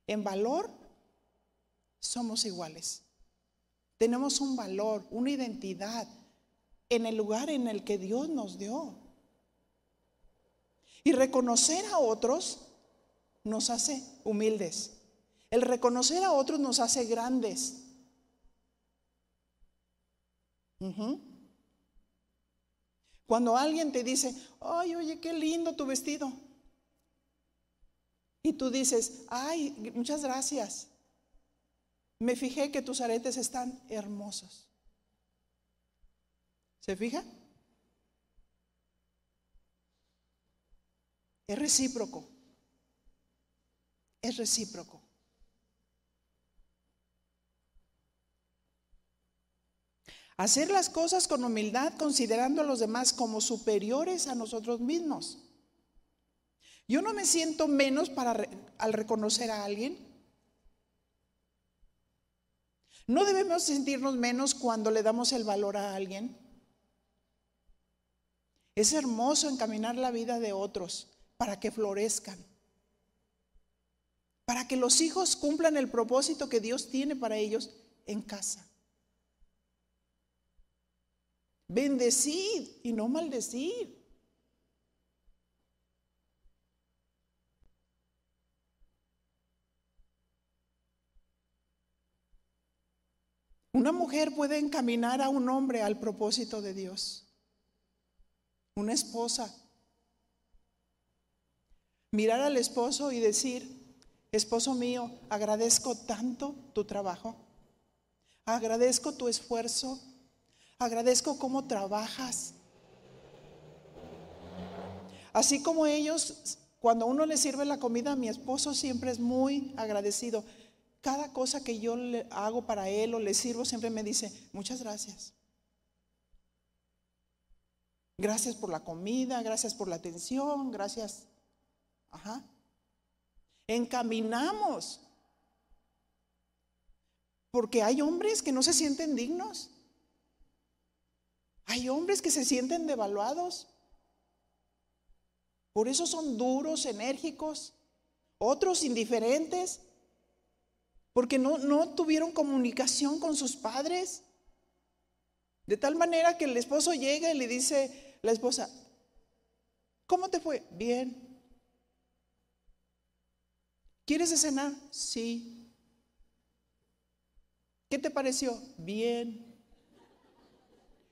En valor somos iguales. Tenemos un valor, una identidad en el lugar en el que Dios nos dio. Y reconocer a otros nos hace humildes. El reconocer a otros nos hace grandes. Cuando alguien te dice, ay, oye, qué lindo tu vestido. Y tú dices, ay, muchas gracias me fijé que tus aretes están hermosos. ¿Se fija? Es recíproco. Es recíproco. Hacer las cosas con humildad, considerando a los demás como superiores a nosotros mismos. Yo no me siento menos para al reconocer a alguien. No debemos sentirnos menos cuando le damos el valor a alguien. Es hermoso encaminar la vida de otros para que florezcan, para que los hijos cumplan el propósito que Dios tiene para ellos en casa. Bendecir y no maldecir. Una mujer puede encaminar a un hombre al propósito de Dios. Una esposa. Mirar al esposo y decir, esposo mío, agradezco tanto tu trabajo. Agradezco tu esfuerzo. Agradezco cómo trabajas. Así como ellos, cuando uno le sirve la comida, mi esposo siempre es muy agradecido. Cada cosa que yo le hago para él o le sirvo, siempre me dice, muchas gracias. Gracias por la comida, gracias por la atención, gracias. Ajá. Encaminamos. Porque hay hombres que no se sienten dignos. Hay hombres que se sienten devaluados. Por eso son duros, enérgicos. Otros indiferentes. Porque no, no tuvieron comunicación con sus padres. De tal manera que el esposo llega y le dice la esposa, ¿cómo te fue? Bien. ¿Quieres cenar? Sí. ¿Qué te pareció? Bien.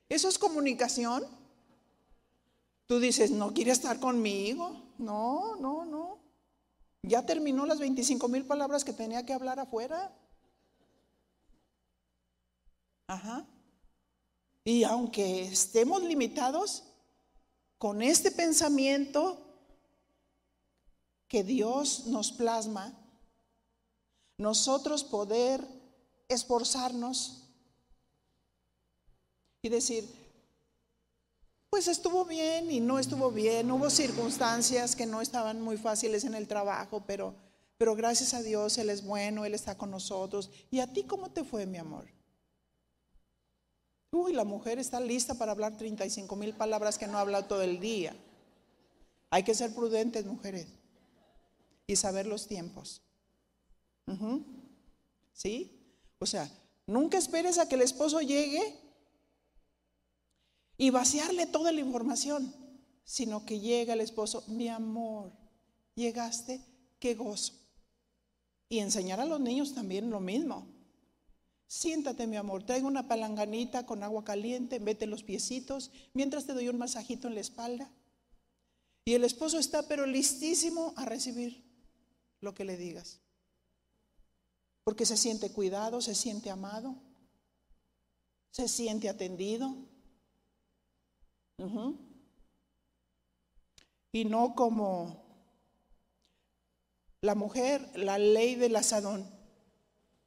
¿Eso es comunicación? Tú dices, ¿no quiere estar conmigo? No, no, no. Ya terminó las 25 mil palabras que tenía que hablar afuera. Ajá. Y aunque estemos limitados con este pensamiento que Dios nos plasma, nosotros poder esforzarnos y decir, pues estuvo bien y no estuvo bien, hubo circunstancias que no estaban muy fáciles en el trabajo, pero, pero gracias a Dios Él es bueno, Él está con nosotros. ¿Y a ti cómo te fue, mi amor? Uy, la mujer está lista para hablar 35 mil palabras que no habla todo el día. Hay que ser prudentes, mujeres, y saber los tiempos. ¿Sí? O sea, nunca esperes a que el esposo llegue y vaciarle toda la información, sino que llega el esposo, mi amor, llegaste, qué gozo. Y enseñar a los niños también lo mismo. Siéntate, mi amor, traigo una palanganita con agua caliente, vete los piecitos, mientras te doy un masajito en la espalda. Y el esposo está pero listísimo a recibir lo que le digas. Porque se siente cuidado, se siente amado, se siente atendido. Y no como la mujer, la ley del asadón.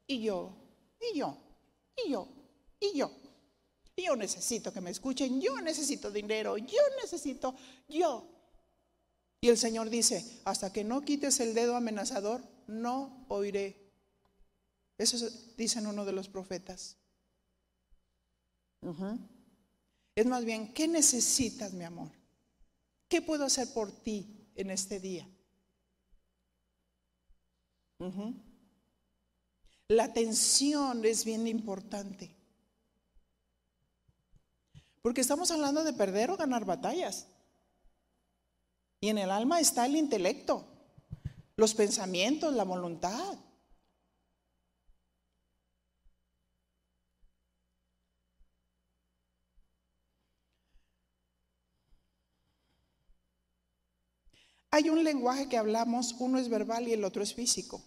Y yo, y yo, y yo, y yo. Yo necesito que me escuchen, yo necesito dinero, yo necesito, yo. Y el Señor dice, hasta que no quites el dedo amenazador, no oiré. Eso dicen uno de los profetas. Es más bien, ¿qué necesitas, mi amor? ¿Qué puedo hacer por ti en este día? La atención es bien importante. Porque estamos hablando de perder o ganar batallas. Y en el alma está el intelecto, los pensamientos, la voluntad. Hay un lenguaje que hablamos, uno es verbal y el otro es físico.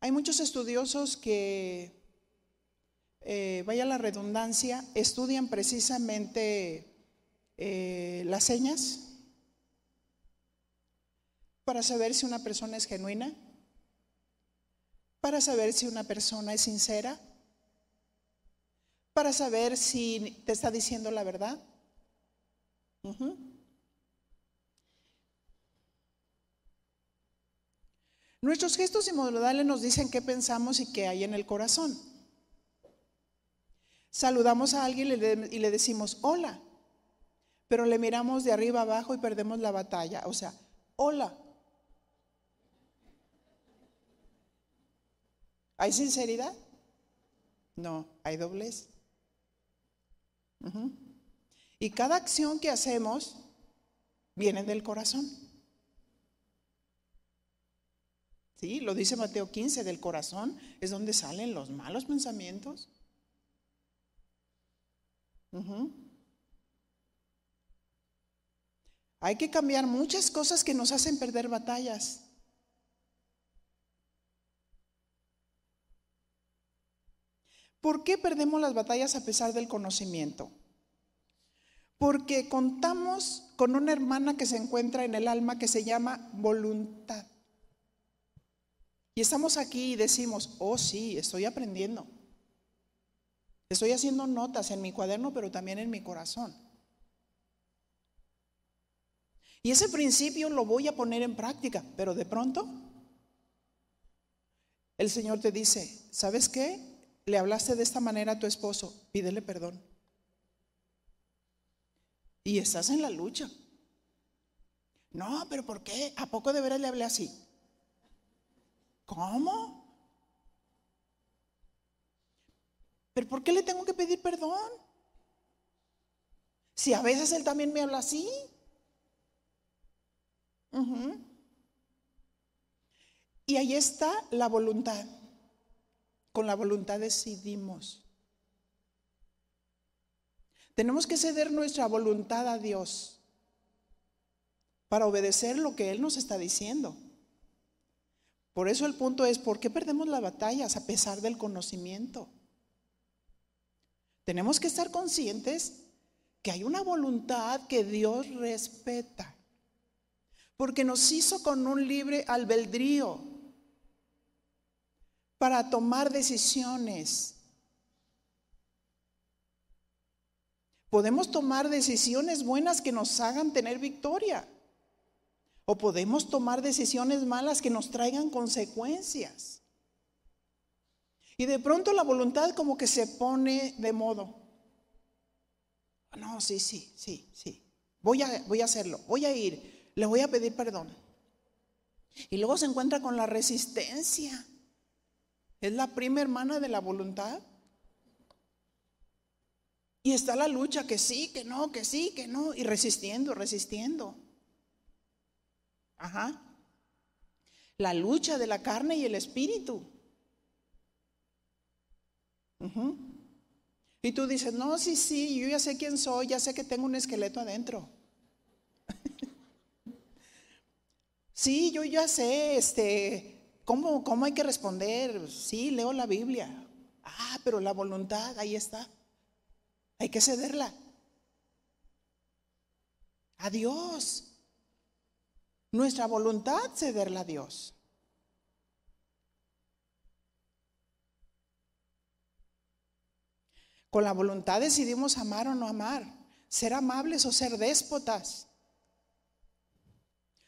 Hay muchos estudiosos que, eh, vaya la redundancia, estudian precisamente eh, las señas para saber si una persona es genuina, para saber si una persona es sincera, para saber si te está diciendo la verdad. Nuestros gestos y modales nos dicen qué pensamos y qué hay en el corazón. Saludamos a alguien y le decimos hola, pero le miramos de arriba abajo y perdemos la batalla. O sea, hola. ¿Hay sinceridad? No, hay doblez. Y cada acción que hacemos viene del corazón. Sí, lo dice Mateo 15, del corazón es donde salen los malos pensamientos. Hay que cambiar muchas cosas que nos hacen perder batallas. ¿Por qué perdemos las batallas a pesar del conocimiento? Porque contamos con una hermana que se encuentra en el alma que se llama voluntad. Y estamos aquí y decimos, oh sí, estoy aprendiendo. Estoy haciendo notas en mi cuaderno, pero también en mi corazón. Y ese principio lo voy a poner en práctica, pero de pronto el Señor te dice, ¿sabes qué? Le hablaste de esta manera a tu esposo, pídele perdón. Y estás en la lucha. No, pero ¿por qué? ¿A poco de veras le hablé así? ¿Cómo? ¿Pero por qué le tengo que pedir perdón? Si a veces él también me habla así. Y ahí está la voluntad. Con la voluntad decidimos. Tenemos que ceder nuestra voluntad a Dios para obedecer lo que Él nos está diciendo. Por eso el punto es, ¿por qué perdemos las batallas a pesar del conocimiento? Tenemos que estar conscientes que hay una voluntad que Dios respeta, porque nos hizo con un libre albedrío para tomar decisiones. Podemos tomar decisiones buenas que nos hagan tener victoria. O podemos tomar decisiones malas que nos traigan consecuencias. Y de pronto la voluntad como que se pone de modo. No, sí, sí, sí, sí. Voy a, voy a hacerlo, voy a ir, le voy a pedir perdón. Y luego se encuentra con la resistencia. Es la prima hermana de la voluntad. Y está la lucha, que sí, que no, que sí, que no, y resistiendo, resistiendo. Ajá. La lucha de la carne y el espíritu. Y tú dices, no, sí, sí, yo ya sé quién soy, ya sé que tengo un esqueleto adentro. sí, yo ya sé, este, ¿Cómo, ¿Cómo hay que responder? Sí, leo la Biblia. Ah, pero la voluntad, ahí está. Hay que cederla. A Dios. Nuestra voluntad, cederla a Dios. Con la voluntad decidimos amar o no amar, ser amables o ser déspotas.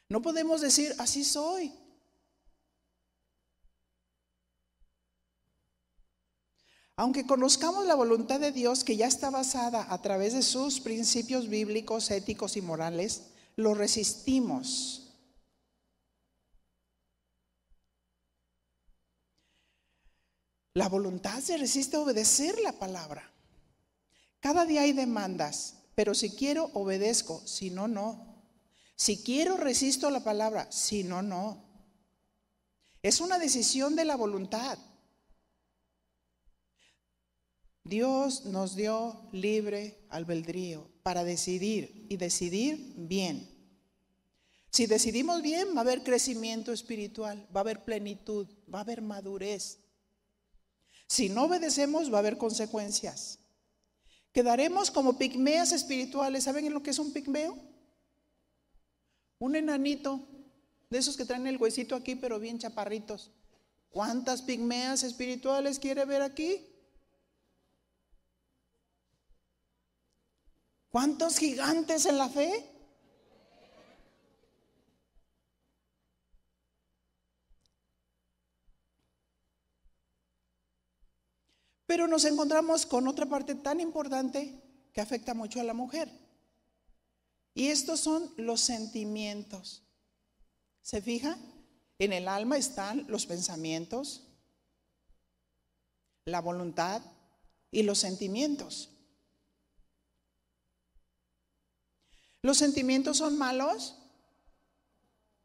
No podemos decir, así soy. Aunque conozcamos la voluntad de Dios que ya está basada a través de sus principios bíblicos, éticos y morales, lo resistimos. La voluntad se resiste a obedecer la palabra. Cada día hay demandas, pero si quiero, obedezco, si no, no. Si quiero, resisto la palabra, si no, no. Es una decisión de la voluntad. Dios nos dio libre albedrío para decidir y decidir bien. Si decidimos bien, va a haber crecimiento espiritual, va a haber plenitud, va a haber madurez. Si no obedecemos, va a haber consecuencias. Quedaremos como pigmeas espirituales. ¿Saben lo que es un pigmeo? Un enanito, de esos que traen el huesito aquí, pero bien chaparritos. ¿Cuántas pigmeas espirituales quiere ver aquí? ¿Cuántos gigantes en la fe? Pero nos encontramos con otra parte tan importante que afecta mucho a la mujer. Y estos son los sentimientos. ¿Se fija? En el alma están los pensamientos, la voluntad y los sentimientos. ¿Los sentimientos son malos?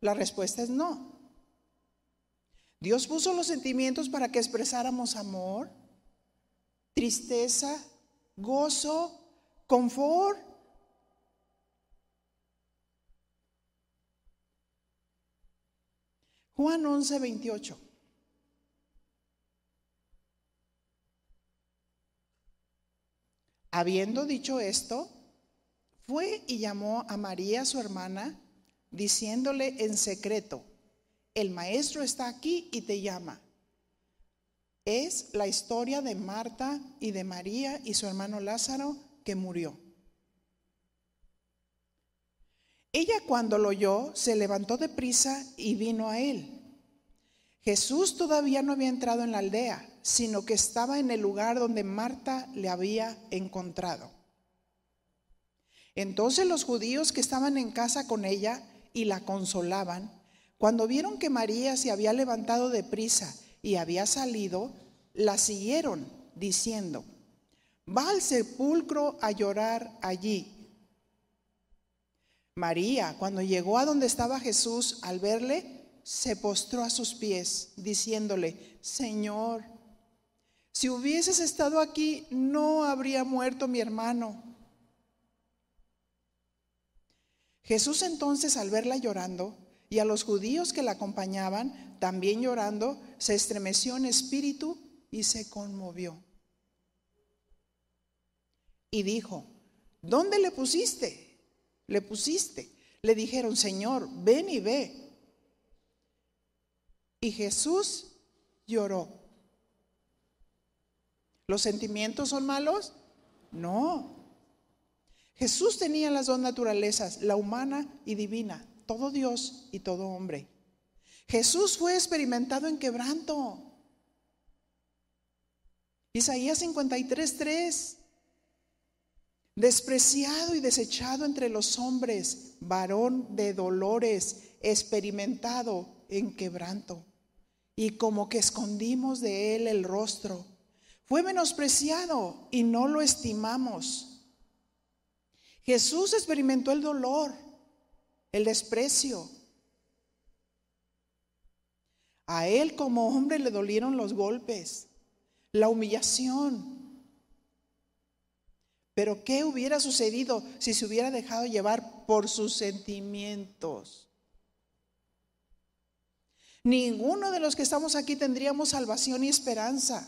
La respuesta es no. Dios puso los sentimientos para que expresáramos amor, tristeza, gozo, confort. Juan 11, 28. Habiendo dicho esto, fue y llamó a María, su hermana, diciéndole en secreto, el maestro está aquí y te llama. Es la historia de Marta y de María y su hermano Lázaro que murió. Ella cuando lo oyó se levantó de prisa y vino a él. Jesús todavía no había entrado en la aldea, sino que estaba en el lugar donde Marta le había encontrado. Entonces los judíos que estaban en casa con ella y la consolaban, cuando vieron que María se había levantado de prisa y había salido, la siguieron diciendo, va al sepulcro a llorar allí. María, cuando llegó a donde estaba Jesús, al verle, se postró a sus pies, diciéndole, Señor, si hubieses estado aquí, no habría muerto mi hermano. Jesús entonces al verla llorando y a los judíos que la acompañaban también llorando, se estremeció en espíritu y se conmovió. Y dijo, ¿dónde le pusiste? Le pusiste. Le dijeron, Señor, ven y ve. Y Jesús lloró. ¿Los sentimientos son malos? No. Jesús tenía las dos naturalezas, la humana y divina, todo Dios y todo hombre. Jesús fue experimentado en quebranto. Isaías 53:3 despreciado y desechado entre los hombres, varón de dolores, experimentado en quebranto. Y como que escondimos de él el rostro. Fue menospreciado y no lo estimamos. Jesús experimentó el dolor, el desprecio. A él como hombre le dolieron los golpes, la humillación. Pero ¿qué hubiera sucedido si se hubiera dejado llevar por sus sentimientos? Ninguno de los que estamos aquí tendríamos salvación y esperanza.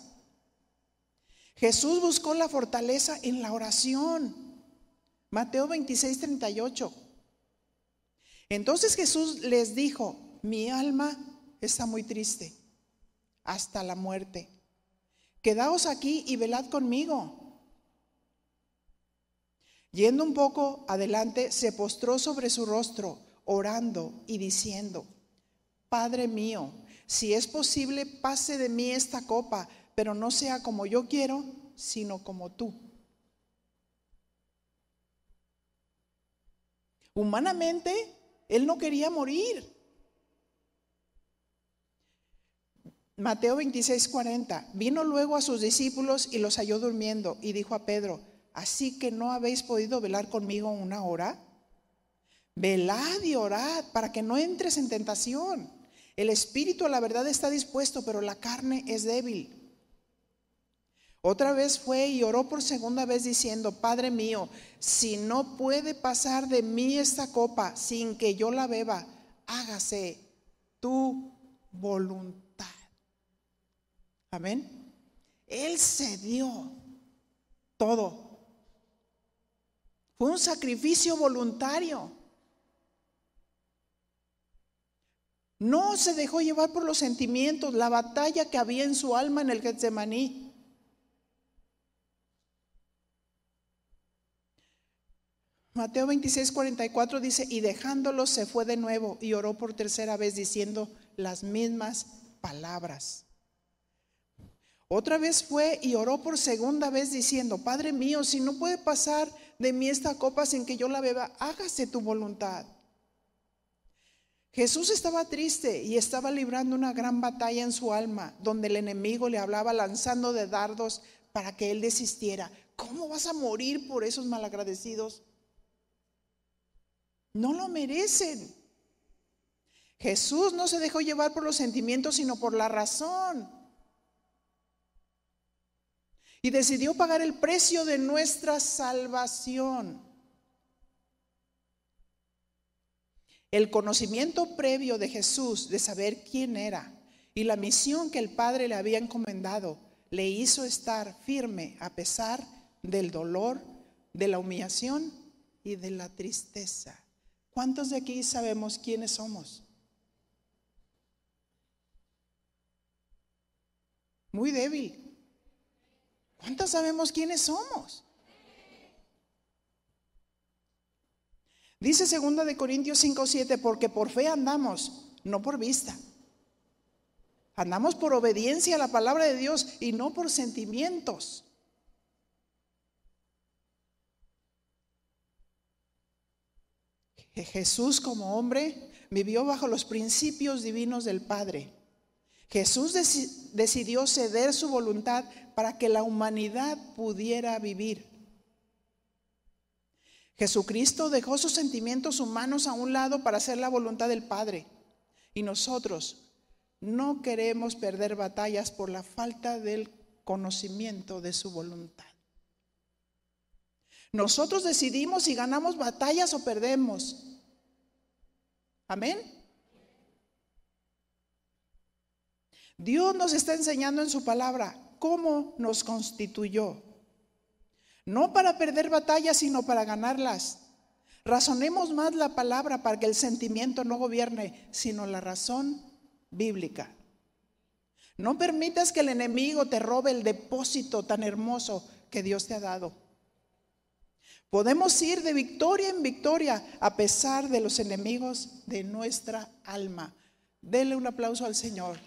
Jesús buscó la fortaleza en la oración. Mateo 26, 38. Entonces Jesús les dijo, mi alma está muy triste hasta la muerte. Quedaos aquí y velad conmigo. Yendo un poco adelante, se postró sobre su rostro, orando y diciendo, Padre mío, si es posible, pase de mí esta copa, pero no sea como yo quiero, sino como tú. Humanamente, él no quería morir. Mateo 26, 40. Vino luego a sus discípulos y los halló durmiendo y dijo a Pedro, ¿así que no habéis podido velar conmigo una hora? Velad y orad para que no entres en tentación. El espíritu a la verdad está dispuesto, pero la carne es débil. Otra vez fue y oró por segunda vez diciendo, Padre mío, si no puede pasar de mí esta copa sin que yo la beba, hágase tu voluntad. Amén. Él se dio todo. Fue un sacrificio voluntario. No se dejó llevar por los sentimientos, la batalla que había en su alma en el Getsemaní. Mateo 26, 44 dice, y dejándolo se fue de nuevo y oró por tercera vez diciendo las mismas palabras. Otra vez fue y oró por segunda vez diciendo, Padre mío, si no puede pasar de mí esta copa sin que yo la beba, hágase tu voluntad. Jesús estaba triste y estaba librando una gran batalla en su alma, donde el enemigo le hablaba lanzando de dardos para que él desistiera. ¿Cómo vas a morir por esos malagradecidos? No lo merecen. Jesús no se dejó llevar por los sentimientos, sino por la razón. Y decidió pagar el precio de nuestra salvación. El conocimiento previo de Jesús de saber quién era y la misión que el Padre le había encomendado le hizo estar firme a pesar del dolor, de la humillación y de la tristeza. ¿Cuántos de aquí sabemos quiénes somos? Muy débil. ¿Cuántos sabemos quiénes somos? Dice segunda de Corintios 5, 7, porque por fe andamos, no por vista. Andamos por obediencia a la palabra de Dios y no por sentimientos. Jesús como hombre vivió bajo los principios divinos del Padre. Jesús decidió ceder su voluntad para que la humanidad pudiera vivir. Jesucristo dejó sus sentimientos humanos a un lado para hacer la voluntad del Padre. Y nosotros no queremos perder batallas por la falta del conocimiento de su voluntad. Nosotros decidimos si ganamos batallas o perdemos. Amén. Dios nos está enseñando en su palabra cómo nos constituyó. No para perder batallas, sino para ganarlas. Razonemos más la palabra para que el sentimiento no gobierne, sino la razón bíblica. No permitas que el enemigo te robe el depósito tan hermoso que Dios te ha dado. Podemos ir de victoria en victoria a pesar de los enemigos de nuestra alma. Dele un aplauso al Señor.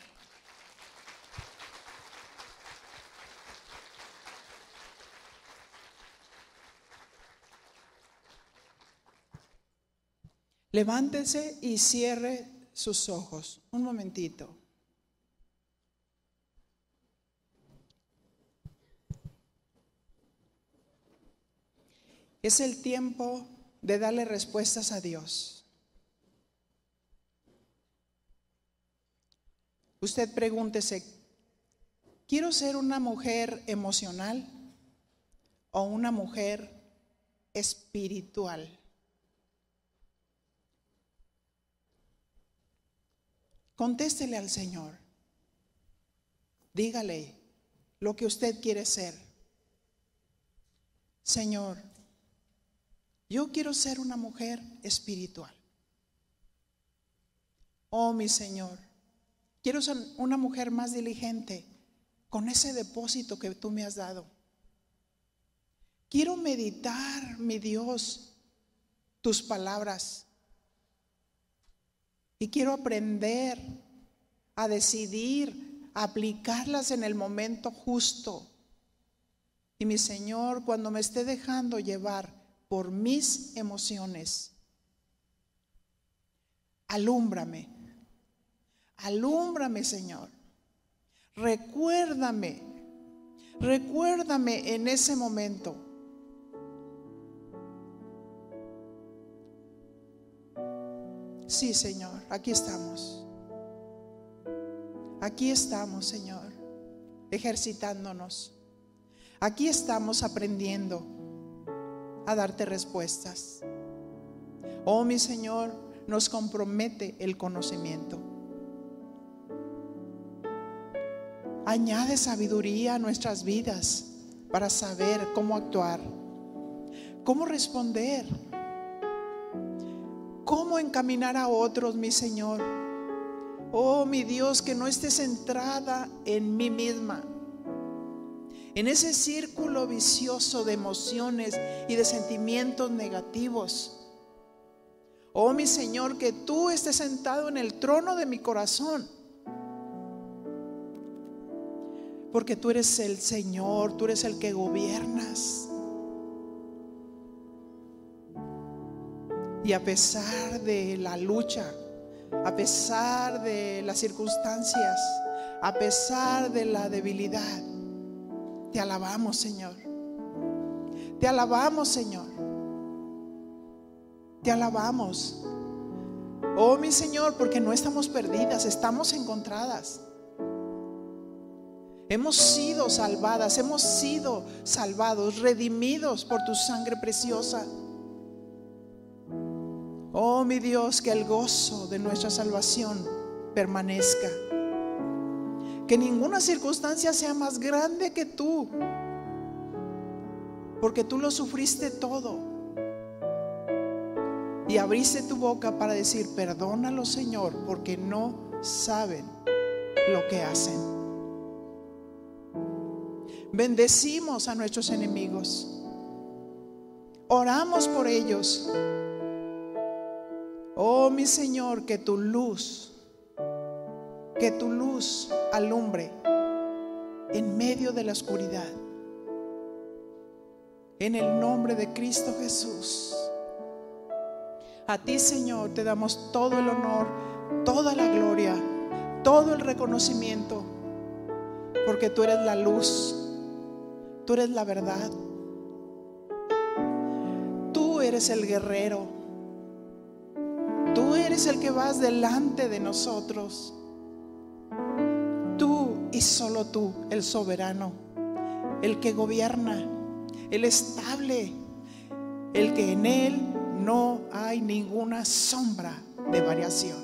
Levántese y cierre sus ojos. Un momentito. Es el tiempo de darle respuestas a Dios. Usted pregúntese, ¿quiero ser una mujer emocional o una mujer espiritual? Contéstele al Señor. Dígale lo que usted quiere ser. Señor, yo quiero ser una mujer espiritual. Oh, mi Señor, quiero ser una mujer más diligente con ese depósito que tú me has dado. Quiero meditar, mi Dios, tus palabras y quiero aprender a decidir, a aplicarlas en el momento justo. Y mi Señor, cuando me esté dejando llevar por mis emociones, alúmbrame, alúmbrame, Señor. Recuérdame, recuérdame en ese momento Sí, Señor, aquí estamos. Aquí estamos, Señor, ejercitándonos. Aquí estamos aprendiendo a darte respuestas. Oh, mi Señor, nos compromete el conocimiento. Añade sabiduría a nuestras vidas para saber cómo actuar, cómo responder cómo encaminar a otros, mi Señor. Oh, mi Dios, que no esté centrada en mí misma. En ese círculo vicioso de emociones y de sentimientos negativos. Oh mi Señor, que tú estés sentado en el trono de mi corazón. Porque tú eres el Señor, tú eres el que gobiernas. Y a pesar de la lucha, a pesar de las circunstancias, a pesar de la debilidad, te alabamos, Señor. Te alabamos, Señor. Te alabamos. Oh, mi Señor, porque no estamos perdidas, estamos encontradas. Hemos sido salvadas, hemos sido salvados, redimidos por tu sangre preciosa. Oh, mi Dios, que el gozo de nuestra salvación permanezca. Que ninguna circunstancia sea más grande que tú. Porque tú lo sufriste todo. Y abriste tu boca para decir, perdónalo Señor, porque no saben lo que hacen. Bendecimos a nuestros enemigos. Oramos por ellos. Oh mi Señor, que tu luz que tu luz alumbre en medio de la oscuridad. En el nombre de Cristo Jesús. A ti, Señor, te damos todo el honor, toda la gloria, todo el reconocimiento, porque tú eres la luz, tú eres la verdad, tú eres el guerrero, tú eres el que vas delante de nosotros y solo tú, el soberano, el que gobierna, el estable, el que en él no hay ninguna sombra de variación.